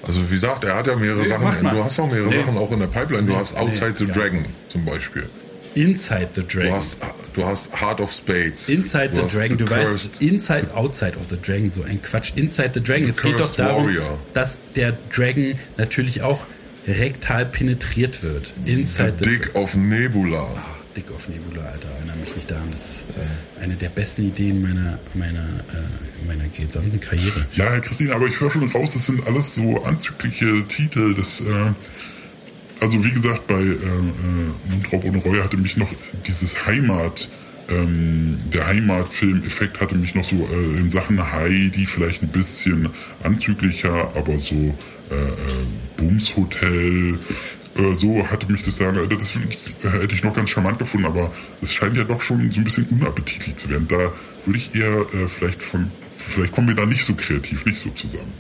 Also wie gesagt, er hat ja mehrere Nee, Sachen. Du hast auch mehrere Nee. Sachen auch in der Pipeline. Du Nee, hast Outside the. Dragon zum Beispiel. Inside the Dragon. Du hast, du hast Heart of Spades. Inside du the Dragon, du Cursed. weißt, Inside, Outside of the Dragon, so ein Quatsch. Inside the Dragon, es geht doch darum, Warrior. dass der Dragon natürlich auch rektal penetriert wird. Inside the, Dick of Nebula. Dick of Nebula, Alter, erinnere mich nicht daran. Das ist äh, eine der besten Ideen meiner, meiner, äh, meiner gesamten Karriere. Ja, Christine, aber ich höre schon raus, das sind alles so anzügliche Titel. Das, äh, also wie gesagt, bei äh, äh, Mundraub ohne Reue hatte mich noch dieses Heimat, ähm, der Heimatfilm-Effekt hatte mich noch so äh, in Sachen Heidi vielleicht ein bisschen anzüglicher, aber so äh, äh, Bumshotel, äh, so hatte mich das da, das hätte ich noch ganz charmant gefunden, aber es scheint ja doch schon so ein bisschen unappetitlich zu werden. Da würde ich eher äh, vielleicht von, vielleicht kommen wir da nicht so kreativ, nicht so zusammen.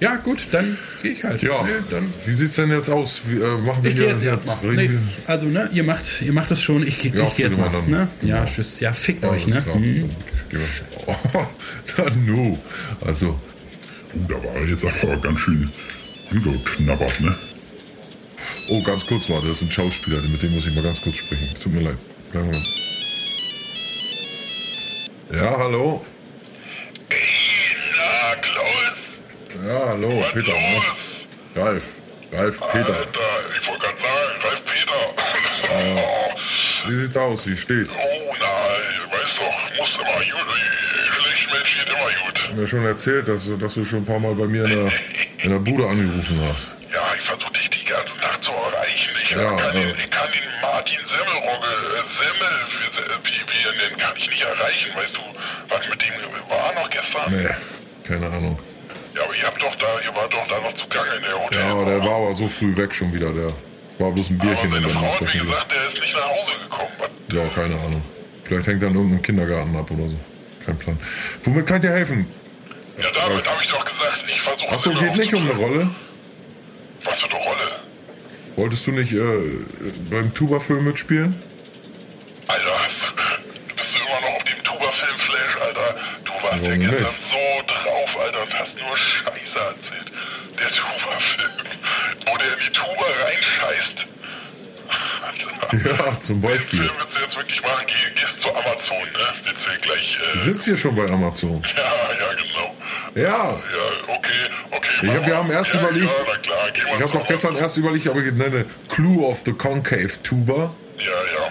Ja, gut, dann gehe ich halt. Ja, Nee, dann wie sieht's denn jetzt aus? Wie, äh, machen wir Ich jetzt erstmal. reden Nee, also, ne, ihr macht, ihr macht das schon. Ich, ich Ja, gehe jetzt mal. Friedemann, Ne? dann. Ja, Genau. tschüss. Ja, fickt Ja, euch, ne? Hm. Dann wir- Oh, na nu. Also, Uh, da war er jetzt aber ganz schön angeknabbert, ne? Oh, ganz kurz mal, das ist ein Schauspieler, mit dem muss ich mal ganz kurz sprechen. Tut mir leid. Kleinen Moment. Ja, hallo. Na, Klaus, Ja, hallo, was Peter. los? Ne? Ralf. Ralf, Peter. Alter, ich wollte gerade sagen, Ralf Peter. Wie sit's aus? Wie steht's? oh nein, weißt doch, muss immer gut. Schlecht Mensch geht immer gut. Ich hab mir schon erzählt, dass, du- dass du schon ein paar Mal bei mir in der, in der Bude angerufen hast. Ja, ich versuche Ich, Ja, kann, äh. den, ich kann den Martin Semmelrogge, äh, Semmel, wie, Se- wie wir ihn nennen, kann ich nicht erreichen. Weißt du, was mit dem war noch gestern? Nee, keine Ahnung. Ja, aber ihr habt doch da, ihr wart doch da noch zugange in der Hotel. Ja, aber der war aber so früh weg schon wieder. Der war bloß ein aber Bierchen in seine der Frau hat mir gesagt, der ist nicht nach Hause gekommen. Was? Ja, keine Ahnung. Vielleicht hängt er in irgendeinem Kindergarten ab oder so. Kein Plan. Womit kann ich dir helfen? Ja, damit habe ich doch gesagt, ich versuche Achso, geht nicht um eine Rolle? Was für eine Rolle? Wolltest du nicht äh, beim Tuba-Film mitspielen? Alter, bist du immer noch auf dem Tuba-Film-Flash, Alter? Du warst ja gestern nicht? so drauf, Alter, und hast nur Scheiße erzählt. Der Tuba-Film, wo der in die Tuba reinscheißt. Alter. Ja, zum Den Beispiel. Film willst du jetzt wirklich machen, Geh, gehst zu Amazon, ne? Willst du gleich, äh, Sitzt hier schon bei Amazon. ja, ja, genau. Ja. Ja, okay. Ich hab, wir haben erst ja, überlegt, Ja, klar, ich habe doch gestern erst überlegt, aber ich nenne Clue of the Concave Tuba. Ja, ja.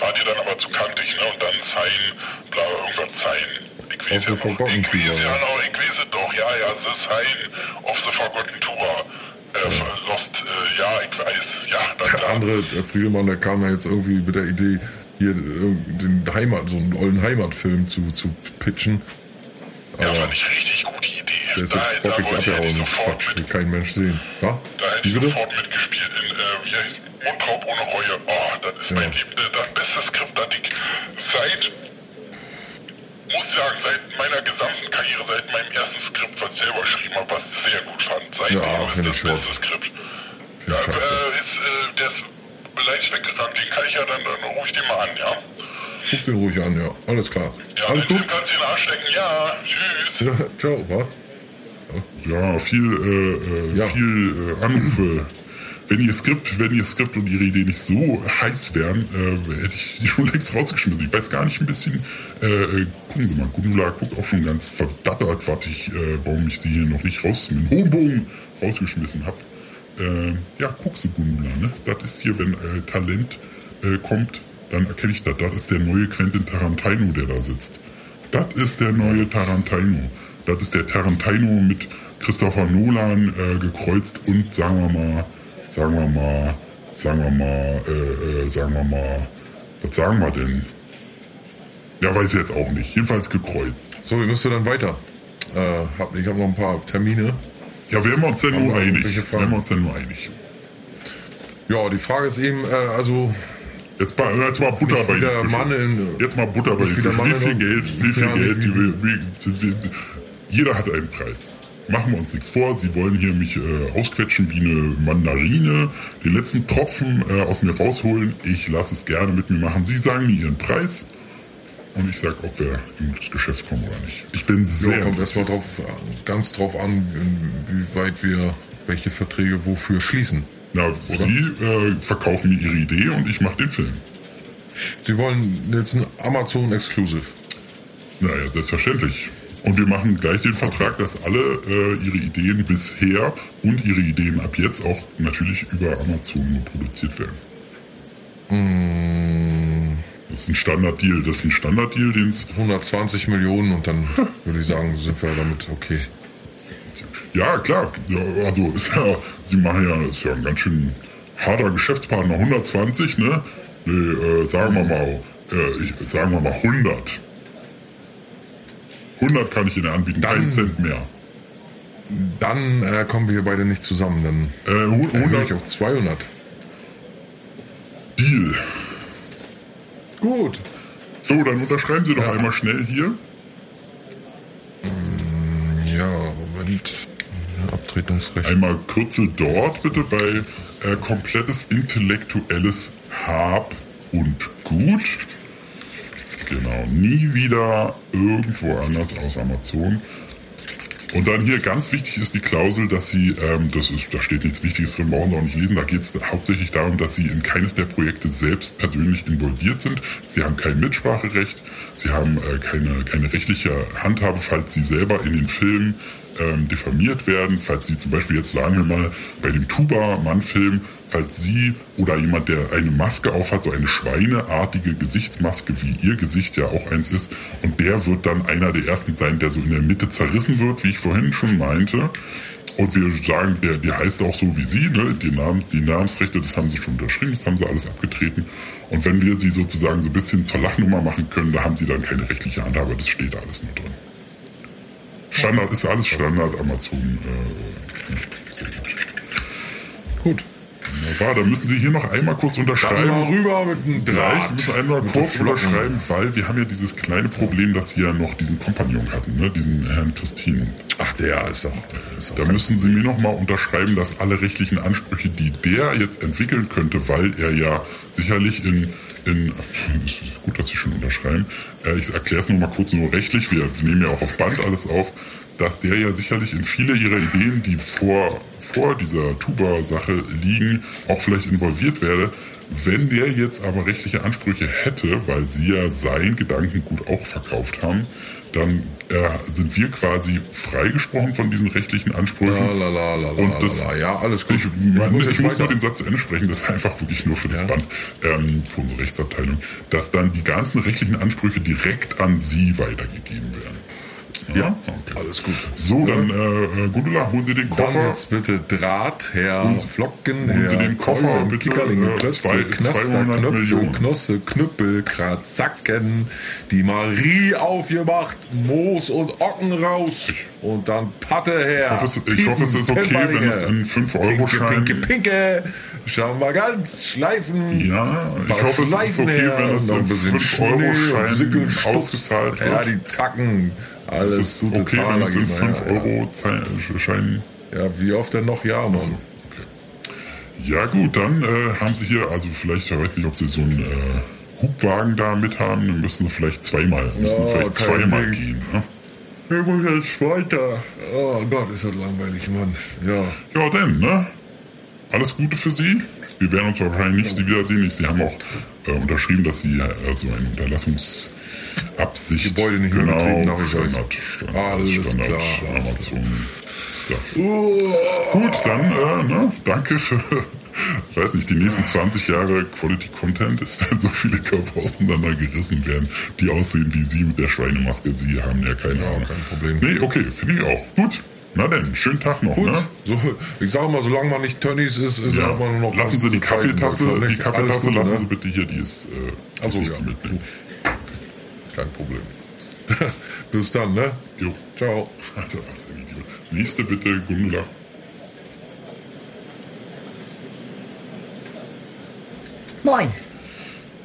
Wart ihr dann aber zu kantig, ne? Und dann Sein, bla, irgendwas Sein. Ich weiß Of the ja noch, ich weiß ja ja. noch, ich weiß es doch, ja, ja, The Sign of the Forgotten Tuba. Äh, Lost, äh, ja, ich weiß, ja, Der klar. andere, der Friedemann, der kam ja jetzt irgendwie mit der Idee, hier äh, den Heimat, so einen ollen Heimatfilm zu, zu pitchen. Ja, Aber fand ich richtig. Der ist jetzt bockig abgehauen. Quatsch, will kein Mensch sehen. Ja? Da hätte ich sofort mitgespielt in, äh, wie heißt Mundraub ohne Reue. Oh, das ist Ja. mein Lieb, das beste Skript, das ich seit, muss sagen, seit meiner gesamten Karriere, seit meinem ersten Skript, was ich selber geschrieben habe, was ich sehr gut fand. Seitdem Ja, ist finde das ich Schrott. beste Skript. Scheiße. Äh, jetzt, äh, der ist beleidigt weggerannt. Den kann ich ja dann, dann ruf ich den mal an, ja? Ruf den ruhig an, ja. Alles klar. Ja, Alles gut? kannst du in den Arsch stecken. Ja, tschüss. Ja, ciao, was? Ja, viel, äh, äh, Ja. viel äh, Anrufe. Wenn ihr Skript, wenn ihr Skript und ihre Idee nicht so heiß wären, äh, hätte ich die schon längst rausgeschmissen. Ich weiß gar nicht ein bisschen. Äh, äh, gucken Sie mal, Gundula guckt auch schon ganz verdattert, was ich, warum ich sie hier noch nicht raus mit dem Bogen rausgeschmissen habe. Ja, guckst du, Gundula, ne? Das ist hier, wenn Talent kommt, dann erkenne ich das. Das ist der neue Quentin Tarantino, der da sitzt. Das ist der neue Tarantino. Das ist der Tarantino mit Christopher Nolan äh, gekreuzt und sagen wir mal, sagen wir mal, sagen wir mal, äh, äh, sagen wir mal, was sagen wir denn? Ja, weiß ich jetzt auch nicht. Jedenfalls gekreuzt. So, wie müsst ihr dann weiter? Äh, hab, ich habe noch ein paar Termine. Ja, wären wir uns denn nur einig? Wären wir uns denn nur einig? Ja, die Frage ist eben, äh, also Jetzt mal, jetzt mal Butter Nicht bei wieder. Mandeln. Jetzt mal Butter bei. Wie viel. Geld, wie viel Geld, die wie, wie, jeder hat einen Preis. Machen wir uns nichts vor. Sie wollen hier mich äh, ausquetschen wie eine Mandarine, den letzten Tropfen äh, aus mir rausholen. Ich lasse es gerne mit mir machen. Sie sagen mir ihren Preis und ich sag, ob wir ins Geschäft kommen oder nicht. Ich bin ja, sehr kommt erstmal drauf, ganz drauf an, wie, weit wir welche Verträge wofür schließen. Na, Sie äh, verkaufen mir ihre Idee und ich mache den Film. Sie wollen jetzt ein Amazon Exclusive. Naja, selbstverständlich. Und wir machen gleich den Vertrag, dass alle äh, ihre Ideen bisher und ihre Ideen ab jetzt auch natürlich über Amazon nur produziert werden. Das ist ein Standarddeal. Das ist ein Standarddeal, den es 120 Millionen und dann würde ich sagen, sind wir damit okay. Ja, klar. Ja, also ist ja, sie machen ja, ist ja ein ganz schön harter Geschäftspartner. 120, ne? Nee, äh, sagen wir mal, äh, ich, sagen wir mal 100. 100 kann ich Ihnen anbieten, keinen Dann- Cent mehr. Dann äh, kommen wir hier beide nicht zusammen, dann Äh, hu- erhöhe 100 ich auf 200. Deal. Gut. So, dann unterschreiben Sie doch Ja. einmal schnell hier. Ja, Moment. Abtretungsrecht. Einmal Kürzel dort bitte bei äh, komplettes intellektuelles Hab und Gut. Genau, nie wieder irgendwo anders aus Amazon. Und dann hier ganz wichtig ist die Klausel, dass Sie, ähm, das ist, da steht nichts Wichtiges drin, brauchen Sie auch nicht lesen, da geht es hauptsächlich darum, dass Sie in keines der Projekte selbst persönlich involviert sind. Sie haben kein Mitspracherecht, Sie haben äh, keine, keine rechtliche Handhabe, falls Sie selber in den Filmen ähm, diffamiert werden, falls Sie zum Beispiel jetzt sagen wir mal bei dem Tuba-Mann-Film, falls Sie oder jemand, der eine Maske aufhat, so eine schweineartige Gesichtsmaske, wie Ihr Gesicht ja auch eins ist, und der wird dann einer der ersten sein, der so in der Mitte zerrissen wird, wie ich vorhin schon meinte. Und wir sagen, der, der heißt auch so wie Sie, ne? Die, Namens, die Namensrechte, das haben Sie schon unterschrieben, das haben Sie alles abgetreten. Und wenn wir Sie sozusagen so ein bisschen zur Lachnummer machen können, da haben Sie dann keine rechtliche Handhabe, das steht alles nur drin. Standard ist alles Standard, Amazon. Äh, gut. Wunderbar, dann müssen Sie hier noch einmal kurz Dann mal unterschreiben. rüber mit dem Gleich Draht. müssen wir einmal Mit kurz unterschreiben, weil wir haben ja dieses kleine Problem, dass Sie ja noch diesen Kompagnon hatten, ne? diesen Herrn Christine. Ach, der ist doch. Ist Da müssen Sie mir noch mal unterschreiben, dass alle rechtlichen Ansprüche, die der jetzt entwickeln könnte, weil er ja sicherlich in, in gut, dass Sie schon unterschreiben. Äh, ich erkläre es noch mal kurz nur rechtlich. Wir nehmen ja auch auf Band alles auf, dass der ja sicherlich in viele Ihrer Ideen, die vor vor dieser Tuba-Sache liegen, auch vielleicht involviert werde. Wenn der jetzt aber rechtliche Ansprüche hätte, weil Sie ja sein Gedankengut auch verkauft haben, dann äh, sind wir quasi freigesprochen von diesen rechtlichen Ansprüchen. La, la, la, Und das-. Ja, alles gut. Ich, man, muss ich muss nur den Satz zu Ende sprechen, das ist einfach wirklich nur für das Ja. Band, ähm, für unsere Rechtsabteilung, dass dann die ganzen rechtlichen Ansprüche direkt an Sie weitergegeben werden. Ja, okay. alles gut. So, dann, äh, äh, Gundula, holen Sie den Dann Koffer. jetzt bitte Draht, Herr Flocken, holen Sie Herr den Koffer, Keulen, bitte, Kickerlinge, äh, Klötze, zwei- Knaster, 200 Knöpfe, Millionen. Knosse, Knüppel, Kratzacken, die Marie aufgemacht, Moos und Ocken raus und dann Patte her. Ich hoffe, es- ich hoffe, es ist okay, wenn es in 5-Euro-Scheinen- Pinke, pinke, pinke, schauen wir ganz, schleifen. Ja, ich hoffe, es ist okay, her, wenn es in bisschen 5-Euro-Scheinen Schnee und Sickelstups. ausgezahlt wird. Ja, die Tacken, Es alles ist gute okay, geben wir, 5 ja, ja. Euro Scheinen Ja, wie oft denn noch? Ja, Mann. Okay. Ja gut, dann äh, haben sie hier, also vielleicht, ich weiß nicht, ob sie so einen äh, Hubwagen da mit haben, dann müssen sie vielleicht zweimal, müssen Ja, vielleicht zweimal Ding. gehen. Ne? Ich muss jetzt weiter. Oh Gott, ist das langweilig, Mann. Ja. Ja, denn, ne? Alles Gute für Sie. Wir werden uns wahrscheinlich nicht Sie wiedersehen. Sie haben auch äh, unterschrieben, dass Sie also eine Unterlassungsabsicht Gebäude nicht mehr genau, betrieben, Nachweis. Standard, Standard, Alles Standard, klar. Amazon Stuff. Gut, dann, äh, ne, danke für, weiß nicht, die nächsten 20 Jahre Quality Content. Es werden so viele Körper auseinander gerissen werden, die aussehen wie Sie mit der Schweinemaske. Sie haben ja keine Ja, Ahnung. kein Problem. Nee, okay, finde ich auch. Gut. Na denn, schönen Tag noch, Gut, ne? so, ich sage mal, solange man nicht Tönnies ist, ist Ja. man nur noch lassen Sie die Zeit Kaffeetasse, Deutschland, die Kaffeetasse Gute, lassen ne? Sie bitte hier, die ist, äh, Ach so, nicht ja. zu mitnehmen. Kein Problem. Bis dann, ne? Jo. Ciao. Alter, was ein Idiot. Nächste bitte, Gundula. Moin,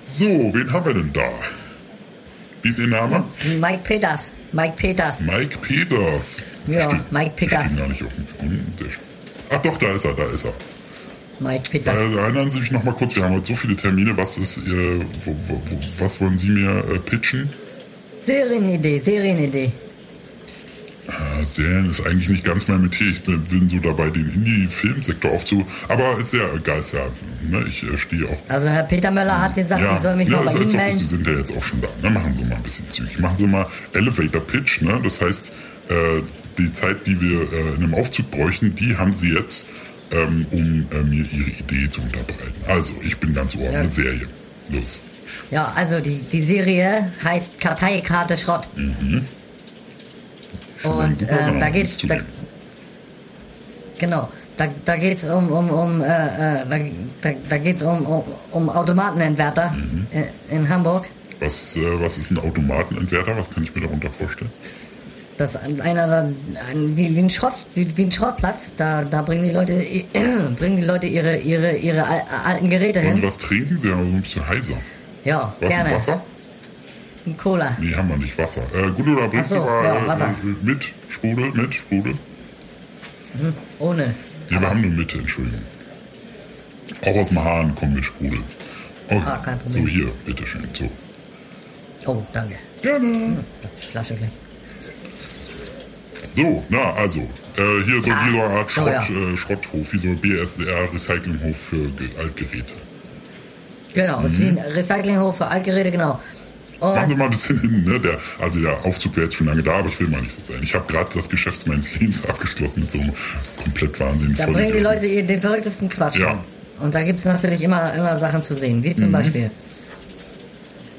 So, wen haben wir denn da? Wie ist Ihr Name? Mike Peters. Mike Peters. Mike Peters. Ja, Steht- Mike Peters. Steht gar nicht auf dem Kundentisch. Ach doch, da ist er, da ist er. Mike Peters. Äh, erinnern Sie mich noch mal kurz, wir haben heute so viele Termine. Was ist Ihr, wo, wo, wo, was wollen Sie mir äh, pitchen? Serienidee, Serienidee. Äh, Serien ist eigentlich nicht ganz mein Metier. Ich bin, bin so dabei, den Indie-Filmsektor aufzu... Aber ist sehr ja, ne? Ich äh, stehe auch Also Herr Peter Möller hat gesagt, ich soll mich ja, mal bei Ihnen gut, Sie melden. sind ja jetzt auch schon da. Ne? Machen Sie mal ein bisschen zügig. Machen Sie mal Elevator Pitch. Ne? Das heißt, äh, die Zeit, die wir äh, in einem Aufzug bräuchten, die haben Sie jetzt, ähm, um äh, mir Ihre Idee zu unterbreiten. Also, ich bin ganz ohr Ja. mit Serie. Los. Ja, also die, die Serie heißt Karteikarte Schrott. Mhm. Und Name, da geht's, da, genau, da, da geht's um, um, um, äh, äh, da, da, da geht's um, um, um Automatenentwerter Mhm. in, in Hamburg. Was, äh, was ist ein Automatenentwerter? Was kann ich mir darunter vorstellen? Das einer, ein, wie, wie, ein Schrott, wie, wie ein Schrottplatz. Da, da bringen die Leute, bringen die Leute ihre, ihre, ihre al- alten Geräte hin. was trinken? Sie so ein bisschen heiser. Ja, Was, gerne. Wasser? Ein Cola. Nee, haben wir nicht. Wasser. Äh, gut, oder bringst so, du mal ja, äh, Wasser. äh, mit Sprudel? Mit Sprudel? Ohne. Ja, wir haben nur Mitte, Entschuldigung. Auch aus dem Hahn kommen mit Sprudel. Okay. Ah, kein Problem. So, hier, bitteschön. So. Oh, danke. Gerne. Flasche gleich. So, na, also, äh, hier so, hier so eine Art Schrott, ja. äh, Schrotthof, wie so ein BSDR Recyclinghof für Ge Altgeräte. Genau, ist wie ein Recyclinghof für Altgeräte, genau. Machen Sie Und mal ein bisschen hin, ne? Der, also der Aufzug wäre jetzt schon lange da, aber ich will mal nicht so sein. Ich habe gerade das Geschäft meines Lebens abgeschlossen mit so einem komplett Wahnsinn. da bringen die Leute den verrücktesten Quatsch. Ja. Und da gibt es natürlich immer, immer Sachen zu sehen, wie zum Beispiel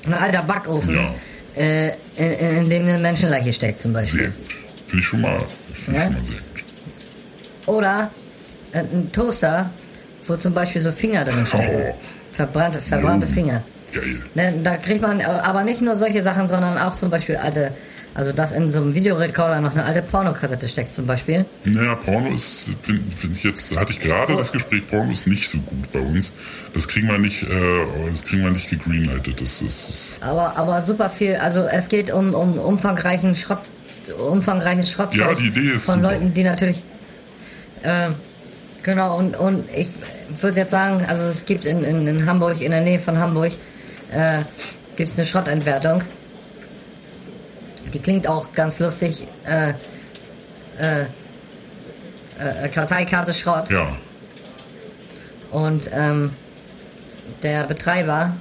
ein alter Backofen, Ja. äh, in, in dem eine Menschenleiche steckt zum Beispiel. Sehr gut. Finde ich schon mal, finde ich Ja? schon mal sehr gut. Oder äh, ein Toaster, wo zum Beispiel so Finger drin stecken. Oh. Verbrannte, verbrannte Oh. Finger. Geil. Ne, da kriegt man äh, aber nicht nur solche Sachen, sondern auch zum Beispiel alte, also dass in so einem Videorekorder noch eine alte Pornokassette steckt zum Beispiel. Naja, Porno ist, finde find ich jetzt, hatte ich gerade das Gespräch, Porno ist nicht so gut bei uns. Das kriegen wir nicht, äh, das kriegen wir nicht gegreenlightet. Das ist, das Aber, aber super viel, also es geht um, um umfangreichen Schrott, umfangreiches Schrottzeug Ja, die Idee ist von super. Leuten, die natürlich, äh, genau, und, und ich würde jetzt sagen, also es gibt in, in, in Hamburg, in der Nähe von Hamburg, äh, gibt es eine Schrottentwertung. Die klingt auch ganz lustig, äh, äh, äh, Karteikarte Schrott. ja, Und ähm, der Betreiber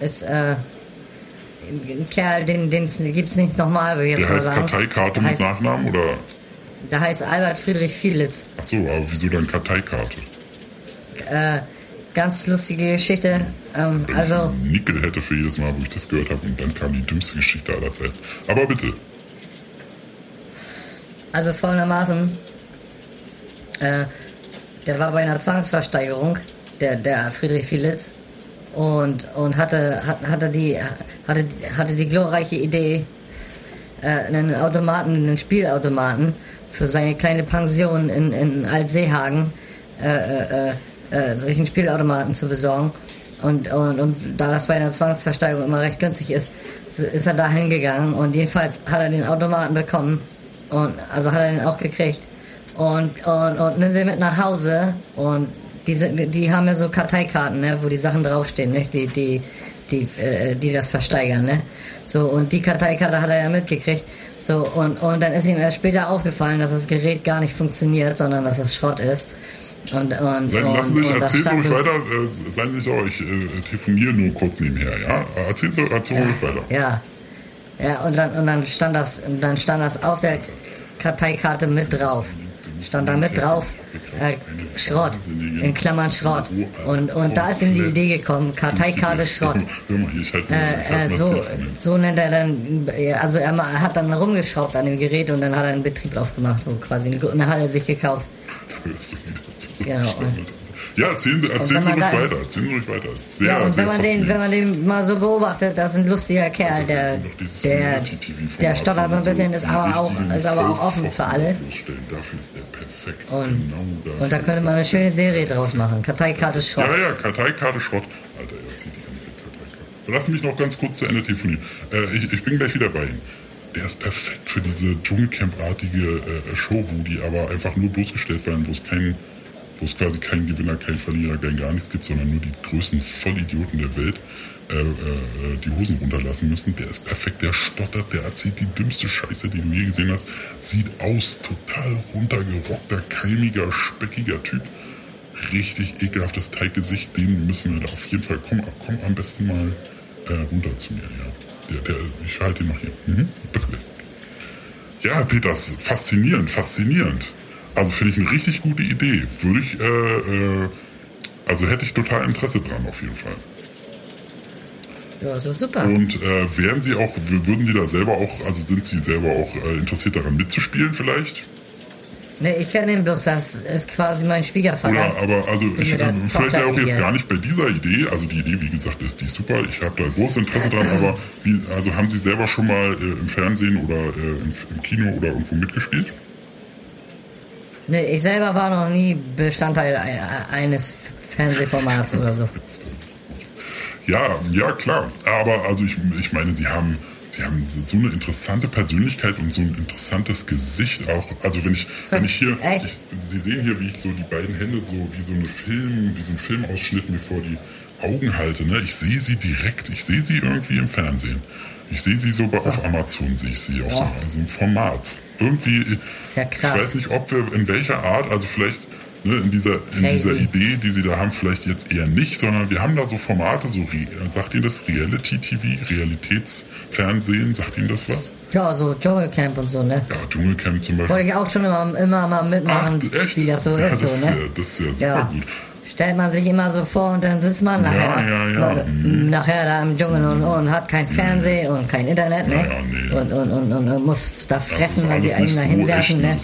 ist äh, ein Kerl, den es gibt's nicht nochmal, würde ich der mal heißt sagen. Karteikarte der mit heißt, Nachnamen oder, der heißt Albert Friedrich Fielitz. ach so, aber wieso dann Karteikarte? Äh, ganz lustige Geschichte. Ähm, Wenn also, ich Nickel hätte für jedes Mal, wo ich das gehört habe und dann kam die dümmste Geschichte aller Zeiten. Aber bitte. also folgendermaßen, äh, der war bei einer Zwangsversteigerung, der, der Friedrich Fielitz, und, und hatte, hat, hatte, die, hatte, hatte die glorreiche Idee, äh, einen Automaten, einen Spielautomaten für seine kleine Pension in, in Altseehagen, äh, äh, äh, sich Spielautomaten zu besorgen. Und, und, und da das bei einer Zwangsversteigerung immer recht günstig ist, ist er da hingegangen und jedenfalls hat er den Automaten bekommen und also hat er den auch gekriegt und, und, und nimmt den mit nach Hause und diese, die haben ja so Karteikarten, ne, wo die Sachen draufstehen, nicht? Die, die, die, äh, die das versteigern, ne? So, und die Karteikarte hat er ja mitgekriegt. So, und, und dann ist ihm erst später aufgefallen, dass das Gerät gar nicht funktioniert, sondern dass es Schrott ist. Und, und, Seien, und, lassen Sie sich, erzählen Sie ruhig weiter, äh, seien Sie sich auch, ich äh, telefoniere nur kurz nebenher, ja? Erzählen Sie, erzählen Sie ruhig weiter. Ja. Ja, und dann, und dann stand das, und dann stand das auf der Karteikarte mit drauf. Stand da mit drauf, äh, Schrott, in Klammern Schrott. Und, und da ist ihm die Idee gekommen, Karteikarte Schrott. Äh, äh, so, so nennt er dann, äh, also er hat dann rumgeschraubt an dem Gerät und dann hat er einen Betrieb aufgemacht, wo quasi, und dann hat er sich gekauft. Genau. Ja, erzählen Sie, erzählen Sie ruhig da- weiter, erzählen Sie ruhig weiter. Sehr, Ja, und wenn man den, wenn man den mal so beobachtet, das ist ein lustiger Kerl, der, der, der stottert so ein bisschen, ist aber auch, ist aber auch offen für alle. Dafür ist der perfekt. Und, genau und da könnte man eine schöne Serie draus machen. Karteikarte Schrott. Ja, ja, Karteikarte Schrott. Alter, er erzählt die ganze Zeit Karteikarte. Lass mich noch ganz kurz zu Ende telefonieren. Äh, ich, ich bin gleich wieder bei Ihnen. Der ist perfekt für diese Dschungelcamp-artige äh, Show, wo die aber einfach nur bloßgestellt werden, wo es kein, wo es quasi keinen Gewinner, keinen Verlierer, kein gar nichts gibt, sondern nur die größten Vollidioten der Welt äh, äh, die Hosen runterlassen müssen. Der ist perfekt, der stottert, der erzählt die dümmste Scheiße, die du je gesehen hast. Sieht aus, total runtergerockter, keimiger, speckiger Typ richtig ekelhaftes Teiggesicht, den müssen wir da auf jeden Fall, komm, komm am besten mal äh, runter zu mir, ja. Der, der, ich halte ihn noch hier. Mhm. Bis gleich. Ja, Peters, faszinierend, faszinierend. Also finde ich eine richtig gute Idee. Würde ich, äh, äh, also hätte ich total Interesse dran, auf jeden Fall. Ja, das ist super. Und äh, wären Sie auch, würden Sie da selber auch, also sind Sie selber auch äh, interessiert daran mitzuspielen vielleicht? Nee, ich kenne ihn bloß, das ist quasi mein Schwiegervater. Oder aber also ich, äh, vielleicht ja auch jetzt gar nicht bei dieser Idee. Also die Idee, wie gesagt, ist die super. Ich habe da großes Interesse dran. Aber wie, also haben Sie selber schon mal äh, im Fernsehen oder äh, im, im Kino oder irgendwo mitgespielt? Nee, ich selber war noch nie Bestandteil e- eines Fernsehformats oder so. Ja, ja klar. Aber also ich, ich meine, Sie haben Sie haben so eine interessante Persönlichkeit und so ein interessantes Gesicht auch. Also wenn ich, wenn ich hier, ich, Sie sehen hier, wie ich so die beiden Hände so wie so eine Film, wie so ein Filmausschnitt mir vor die Augen halte. Ne? Ich sehe Sie direkt, ich sehe Sie irgendwie im Fernsehen. Ich sehe Sie so bei, auf Amazon, sehe ich Sie auf so einem Format. Irgendwie, ja ich weiß nicht, ob wir in welcher Art, also vielleicht ne, in dieser in dieser Idee, die Sie da haben, vielleicht jetzt eher nicht, sondern wir haben da so Formate, so sagt Ihnen das Reality-TV, Realitätsfernsehen, sagt Ihnen das was? Ja, so Dschungelcamp und so, ne? Ja, Dschungelcamp zum Beispiel. Wollte ich auch schon immer, immer mal mitmachen, echt? wie das so ja, ist, das so, ist ne? ja, das ist ja super Ja. gut. Stellt man sich immer so vor und dann sitzt man nachher, ja, ja. äh, nachher da im Dschungel und, und hat kein Fernsehen und kein Internet, ne? Ja, ja, nee. und, und, und, und, muss da fressen, weil sie einen da hinwerfen, ne?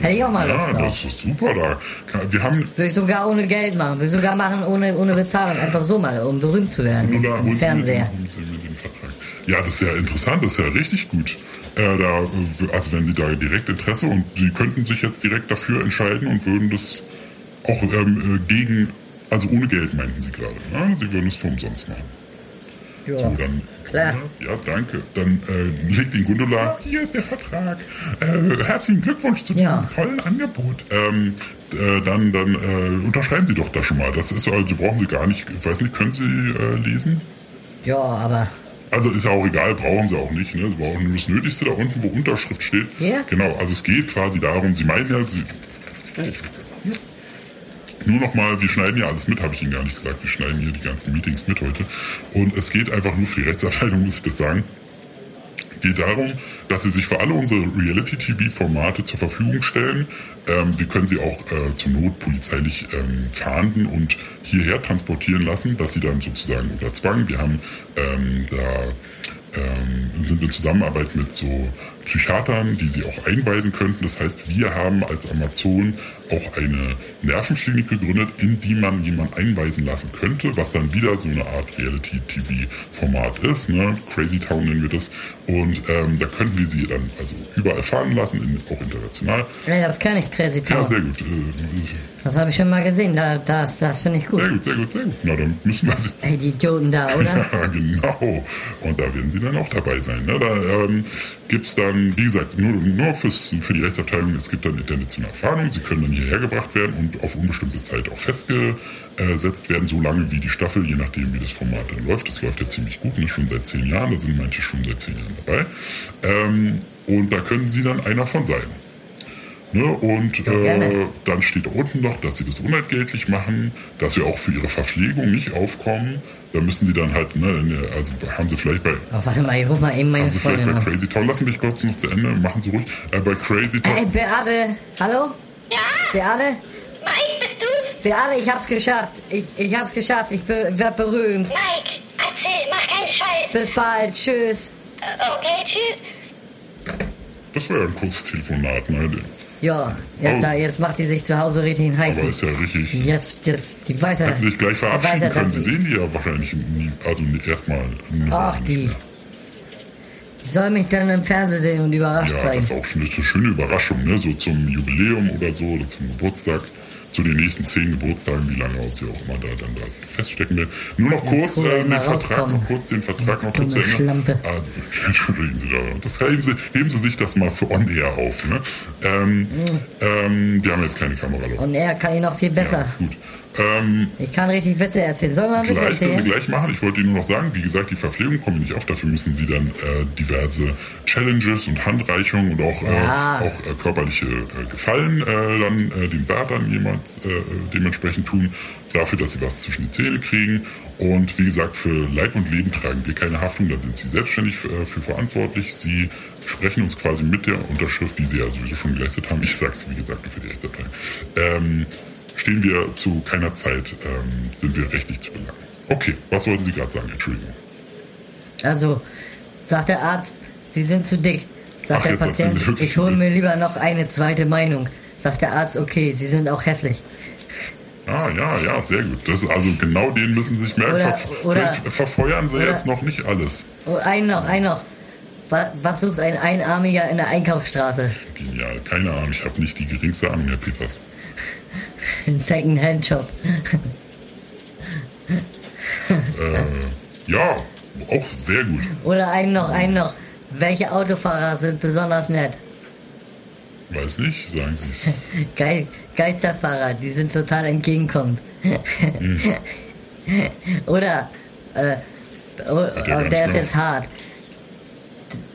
Hätte ich auch mal Lust Ja, drauf. das ist super da. Wir haben Will ich sogar ohne Geld machen, will ich sogar machen ohne, ohne Bezahlung, einfach so mal, um berühmt zu werden Oder mir den, Fernseher. Ja, das ist ja interessant, das ist ja richtig gut. Äh, da, also wenn Sie da direkt Interesse und Sie könnten sich jetzt direkt dafür entscheiden und würden das auch ähm, äh, gegen, also ohne Geld meinten Sie gerade. Ne? Sie würden es für umsonst machen. Ja. So, dann, Klar. Ja, danke. Dann äh, legt den Gundula, hier ist der Vertrag. Äh, herzlichen Glückwunsch zu diesem Ja. tollen Angebot. Ähm, äh, dann dann äh, unterschreiben Sie doch da schon mal. Das ist also brauchen Sie gar nicht, ich weiß nicht, können Sie äh, lesen? Ja, aber Also ist ja auch egal, brauchen sie auch nicht. Ne? Sie brauchen nur das Nötigste da unten, wo Unterschrift steht. Ja. Genau, also es geht quasi darum, Sie meinen ja, Sie, nur nochmal, wir schneiden ja alles mit, habe ich Ihnen gar nicht gesagt. Wir schneiden hier die ganzen Meetings mit heute. Und es geht einfach nur für die Rechtsabteilung, muss ich das sagen. geht darum, dass sie sich für alle unsere Reality-TV-Formate zur Verfügung stellen. Ähm, wir können sie auch äh, zur Not polizeilich ähm, fahnden und hierher transportieren lassen, dass sie dann sozusagen unter Zwang, wir haben ähm, da ähm, sind in Zusammenarbeit mit so Psychiatern, die sie auch einweisen könnten. Das heißt, wir haben als Amazon auch eine Nervenklinik gegründet, in die man jemand einweisen lassen könnte, was dann wieder so eine Art Reality-TV-Format ist. Ne? Crazy Town nennen wir das. Und ähm, da könnten wir sie dann also überall fahren lassen, in, auch international. Ey, das kann ich, Crazy Ja, Town. sehr gut. Äh, Das habe ich schon mal gesehen. Da, das das finde ich gut. sehr gut, sehr gut, sehr gut. Na, dann müssen wir sie Ey, die Idioten da, oder? Ja, genau. Und da werden sie dann auch dabei sein. Ne? Da ähm, gibt es dann wie gesagt, nur, nur fürs, für die Rechtsabteilung, es gibt dann internationale Fahndung, sie können dann hierher gebracht werden und auf unbestimmte Zeit auch festgesetzt werden, so lange wie die Staffel, je nachdem wie das Format dann läuft. Das läuft ja ziemlich gut, ne? schon seit zehn Jahren, da sind manche schon seit zehn Jahren dabei. Ähm, und da können sie dann einer von sein. Ne? Und äh, gerne. dann steht da unten noch, dass sie das unentgeltlich machen, dass wir auch für ihre Verpflegung nicht aufkommen. Da müssen sie dann halt, ne, also haben sie vielleicht bei, Oh, warte mal, ich ruf mal eben meine haben sie vielleicht bei. Crazy Town, lassen mich kurz noch zu Ende, machen sie ruhig. Äh, bei Crazy Town, Hey, Beate, hallo? Ja, Beate? Mike, bist du's? Beate, ich hab's geschafft. Ich, ich hab's geschafft. Ich be werd berühmt. Mike, erzähl, mach keinen Scheiß. Bis bald. Tschüss. Äh, Okay, tschüss. das war ja ein kurzes Telefonat, ne? Ja, ja Oh. da, jetzt macht die sich zu Hause richtig einen Aber ist ja richtig. Jetzt, jetzt, die weiß ja. Hätten sich gleich weiß ja, verabschieden können. dass Sie sehen die ja wahrscheinlich nie, also nicht erstmal. Ach, die. Die soll mich dann im Fernsehen sehen und überrascht Ja, sein. das ist auch ist eine schöne Überraschung, ne? So zum Jubiläum oder so oder zum Geburtstag. Zu den nächsten zehn Geburtstagen, wie lange sie auch immer da dann da feststecken werden. Nur noch kurz äh, den Vertrag, noch kurz den Vertrag noch kurz zu Ende. Also, entschuldigen Sie da. Das heben Sie, heben Sie sich das mal für on air auf. Ne? Ähm, ähm, wir haben jetzt keine Kamera. Er kann ihn noch viel Ja, besser. ist gut. Ähm, Ich kann richtig Witze erzählen. Soll man Witze Gleich können wir erzählen? gleich machen. Ich wollte Ihnen nur noch sagen, wie gesagt, die Verpflegung kommt nicht auf. Dafür müssen Sie dann äh, diverse Challenges und Handreichungen und auch, Ja. äh, auch äh, körperliche äh, Gefallen äh, dann äh, dem Datern jemand äh, dementsprechend tun. Dafür, dass Sie was zwischen die Zähne kriegen. Und wie gesagt, für Leib und Leben tragen wir keine Haftung. Da sind Sie selbstständig äh, für verantwortlich. Sie sprechen uns quasi mit der Unterschrift, die Sie ja sowieso schon geleistet haben. Ich sage es, wie gesagt, nur für die Rechtsabteilung. Ähm, stehen wir zu keiner Zeit, ähm, sind wir rechtlich zu belangen. Okay, was wollten Sie gerade sagen? Entschuldigung. Also, sagt der Arzt, Sie sind zu dick. Sagt Ach, der Patient, ich hole mir lieber noch eine zweite Meinung. Sagt der Arzt, okay, Sie sind auch hässlich. Ah, ja, ja, sehr gut. Das also genau den müssen Sie sich merken. Oder- Ver oder- verfeuern Sie oder- jetzt noch nicht alles. Oh, ein noch, ein noch. Was, was sucht ein Einarmiger in der Einkaufsstraße? Genial. Keine Ahnung, ich habe nicht die geringste Ahnung, Herr Peters. Ein Second-Hand-Shop. Äh, ja, auch sehr gut. Oder ein noch, ein noch. Welche Autofahrer sind besonders nett? Weiß nicht, sagen Sie es. Ge Geisterfahrer, die sind total entgegenkommend. Oder, äh, oh, gar oh, der ist jetzt hart.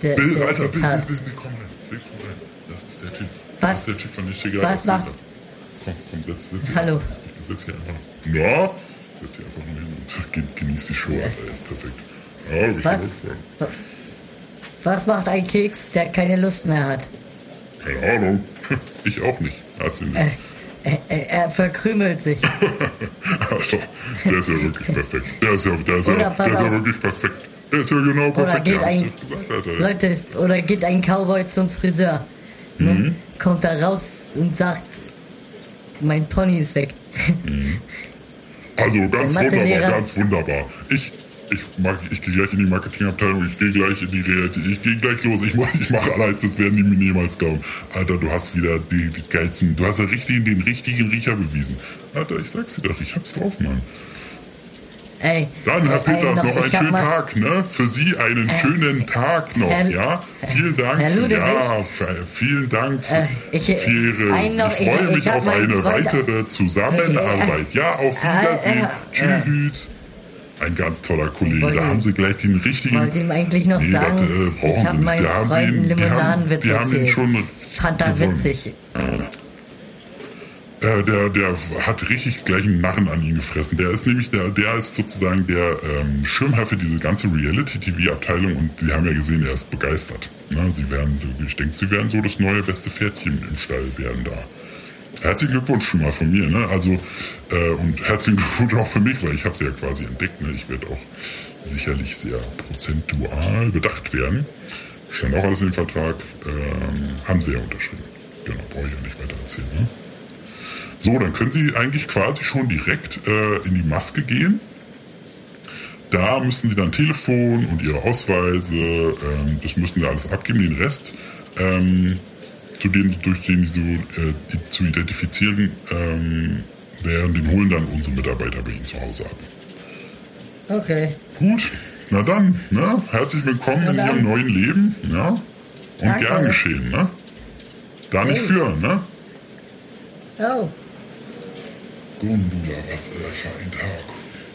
Der, Bill, der ist Alter, jetzt Bill, hart. Bill, Bill, komm rein. Bill, komm rein. Das ist der Typ. Was- Das ist der Typ, von gerade was macht- Komm, komm, setz, setz. Hallo. Setz hier einfach. Na? Setz hier einfach nur hin und gen- genieß die Show, Alter. Er ist perfekt. Ja, Was? Was macht ein Keks, der keine Lust mehr hat? Keine Ahnung. Ich auch nicht. Erzählen Sie. Er, er, er verkrümelt sich. Also, der ist ja wirklich perfekt. Der ist ja, der ist ja, Oder der ist ja wirklich perfekt. Der ist ja genau perfekt. geht ja, ein- doch Leute, oder geht ein Cowboy zum Friseur. Ne? Mhm. Kommt da raus und sagt, mein Pony ist weg. Also ganz Der wunderbar, ganz wunderbar. Ich, ich, mag, ich gehe gleich in die Marketingabteilung, ich gehe gleich in die Realität, ich gehe gleich los, ich, mach- ich mache alles, das werden die mir niemals glauben. Alter, du hast wieder die, die geilsten, du hast ja richtig, den richtigen Riecher bewiesen. Alter, ich sag's dir doch, ich hab's drauf, Mann. Ey, Dann, Herr ey, Peters, noch ich einen schönen Tag, ne? Für Sie einen schönen Tag noch, Herr- ja? Vielen Dank, Ludewig? ja, vielen Dank für, Äh, ich- für Ihre, noch- ich freue ich mich auf eine weitere Zusammenarbeit. Ja, auf Äh, Wiedersehen, äh, tschüss. Ein ganz toller Kollege, wollte- da haben Sie gleich den richtigen... Ich wollte ihm eigentlich noch Nee, sagen, das, äh, brauchen ich Sie habe nicht. meinen Freunden ihn- die haben- Limonadenwitz die haben ihn schon Fand er witzig. Äh, der, der hat richtig gleich einen Narren an ihn gefressen. Der ist nämlich, der, der ist sozusagen der ähm, Schirmherr für diese ganze Reality-TV-Abteilung und Sie haben ja gesehen, er ist begeistert. Na, sie werden so, ich denke, sie werden so das neue beste Pferdchen im Stall werden da. Herzlichen Glückwunsch schon mal von mir, ne? Also äh, und herzlichen Glückwunsch auch für mich, weil ich habe sie ja quasi entdeckt. Ne? Ich werde auch sicherlich sehr prozentual bedacht werden. Stand auch alles in dem Vertrag. Ähm, haben sie ja unterschrieben. Genau, brauche ich ja nicht weiter erzählen. Ne? So, dann können Sie eigentlich quasi schon direkt äh, in die Maske gehen. Da müssen Sie dann Telefon und Ihre Ausweise, ähm, das müssen Sie alles abgeben. Den Rest, ähm, zu denen, durch den Sie so äh, die- zu identifizieren ähm, wären, den holen dann unsere Mitarbeiter bei Ihnen zu Hause ab. Okay. Gut, na dann, ne? herzlich willkommen in. Ihrem neuen Leben. Ja? Und Danke. gern geschehen, ne? Da nicht für, ne? Oh, Gundula, was äh, für ein Tag.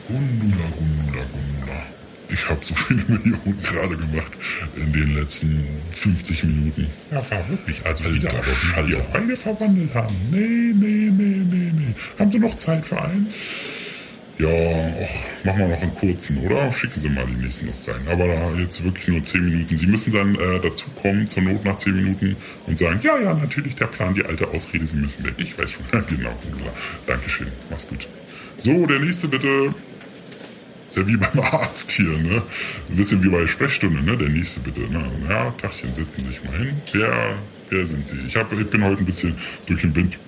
Gundula, Gundula, Gundula. Ich habe so viele Millionen gerade gemacht in den letzten 50 Minuten. Ja, war wirklich. Also Alter, wieder, aber wie die auch beide verwandelt haben. Nee, nee, nee, nee, nee. Haben Sie noch Zeit für einen? Ja, och, machen wir noch einen kurzen, oder? Schicken Sie mal die nächsten noch rein. Aber da jetzt wirklich nur 10 Minuten. Sie müssen dann äh, dazu kommen, zur Not nach 10 Minuten und sagen, ja, ja, natürlich der Plan, die alte Ausrede, Sie müssen weg. Ich weiß schon. genau, Gundula. Dankeschön. Mach's gut. So, der nächste bitte. Ist ja wie beim Arzt hier, ne? Ein bisschen wie bei Sprechstunde, ne? Der nächste bitte, ne? Ja, Tachchen, setzen Sie sich mal hin. Wer, wer sind Sie? Ich, hab, ich bin heute ein bisschen durch den Wind.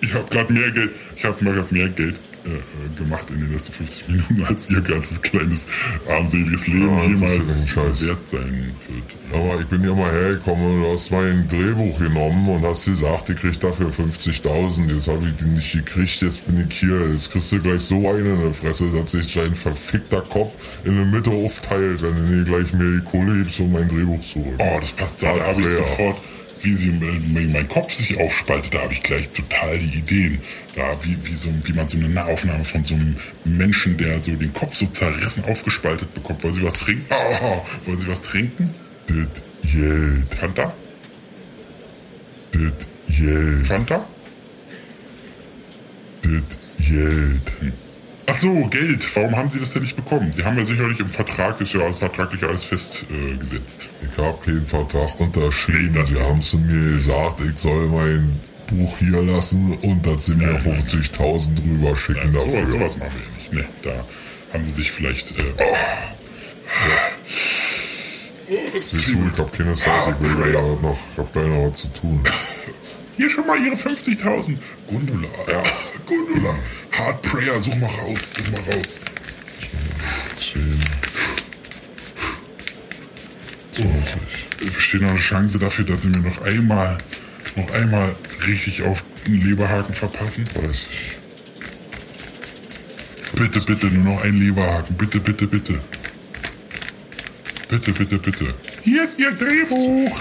Ich habe gerade mehr Geld, ich habe grad mehr Geld äh, äh, gemacht in den letzten 50 Minuten, als Ihr ganzes kleines, armseliges Leben Ja, jemals wert sein wird. Aber ich bin ja mal hergekommen und du hast mein Drehbuch genommen und hast gesagt, ich krieg dafür 50.000. Jetzt habe ich die nicht gekriegt, jetzt bin ich hier. Jetzt kriegst du gleich so eine in der Fresse, dass sich dein verfickter Kopf in der Mitte aufteilt, wenn du nie gleich mir die Kohle gibst und mein Drehbuch zurück. Oh, das passt. Da, da habe ich Ja. sofort, wie sie mein, mein Kopf sich aufspaltet, da habe ich gleich total die Ideen. Da, wie, wie, so, wie man so eine Nahaufnahme von so einem Menschen, der so den Kopf so zerrissen aufgespaltet bekommt. Wollen Sie was trinken? Oh, wollen Sie was trinken? Das Geld, Fanta? das Geld, Fanta? das Geld. Ach so, Geld. Warum haben Sie das denn nicht bekommen? Sie haben ja sicherlich im Vertrag, ist ja alles vertraglich alles festgesetzt. Äh, gesetzt. Ich habe keinen Vertrag unterschrieben. Nee, Sie haben zu mir gesagt, ich soll mein Buch hier lassen und dass sie mir Nein, nein, 50.000 drüber schicken Nein, dafür. sowas, sowas machen wir ja nicht. Ne, da haben Sie sich vielleicht... Äh, oh. Oh, das du, ich hab keine Zeit, ich will ja noch, ich hab gleich noch was zu tun. Hier schon mal Ihre 50.000. Gundula. Ja, Gundula. Hard Prayer, such mal raus, such mal raus. 10, 20. Besteht noch eine Chance dafür, dass Sie mir noch einmal, noch einmal richtig auf den Leberhaken verpassen? Weiß ich. Bitte, bitte, nur noch ein Leberhaken. Bitte, bitte, bitte. Bitte, bitte, bitte. Hier ist Ihr Drehbuch.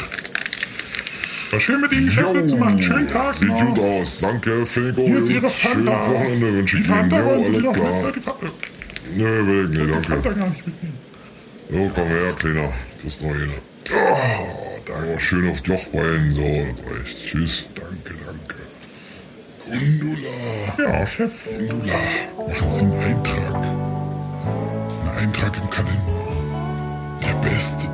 War schön mit Ihnen Geschäfte zu machen. Schönen Tag Sieht noch. gut aus. Danke, auch Hier ist. Ihre Schönes Fanta. Wochenende wünsche ich Ihnen. Jo, alles klar. nicht. Die Fanta, Nö, will ich nicht, die Fanta danke. gar nicht mitnehmen. Jo, komm her, Kleiner. Das ist noch eine. Oh, danke. Schön auf Jochbein. So, das reicht. Tschüss. Danke, danke. Gundula. Ja, Chef. Gundula. Machen Sie einen Eintrag. Einen Eintrag im Kalender. Der beste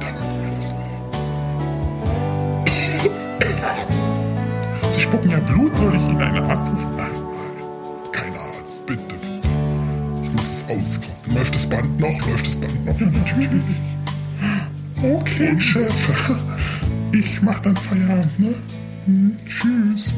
Sie spucken ja Blut. Soll ich Ihnen eine Arzt rufen? Nein, nein. Kein Arzt. Bitte, bitte. Ich muss es auskosten. Läuft das Band noch? Läuft das Band noch? Ja, natürlich. Okay, Chef. Ich mach dann Feierabend, ne? Hm, tschüss.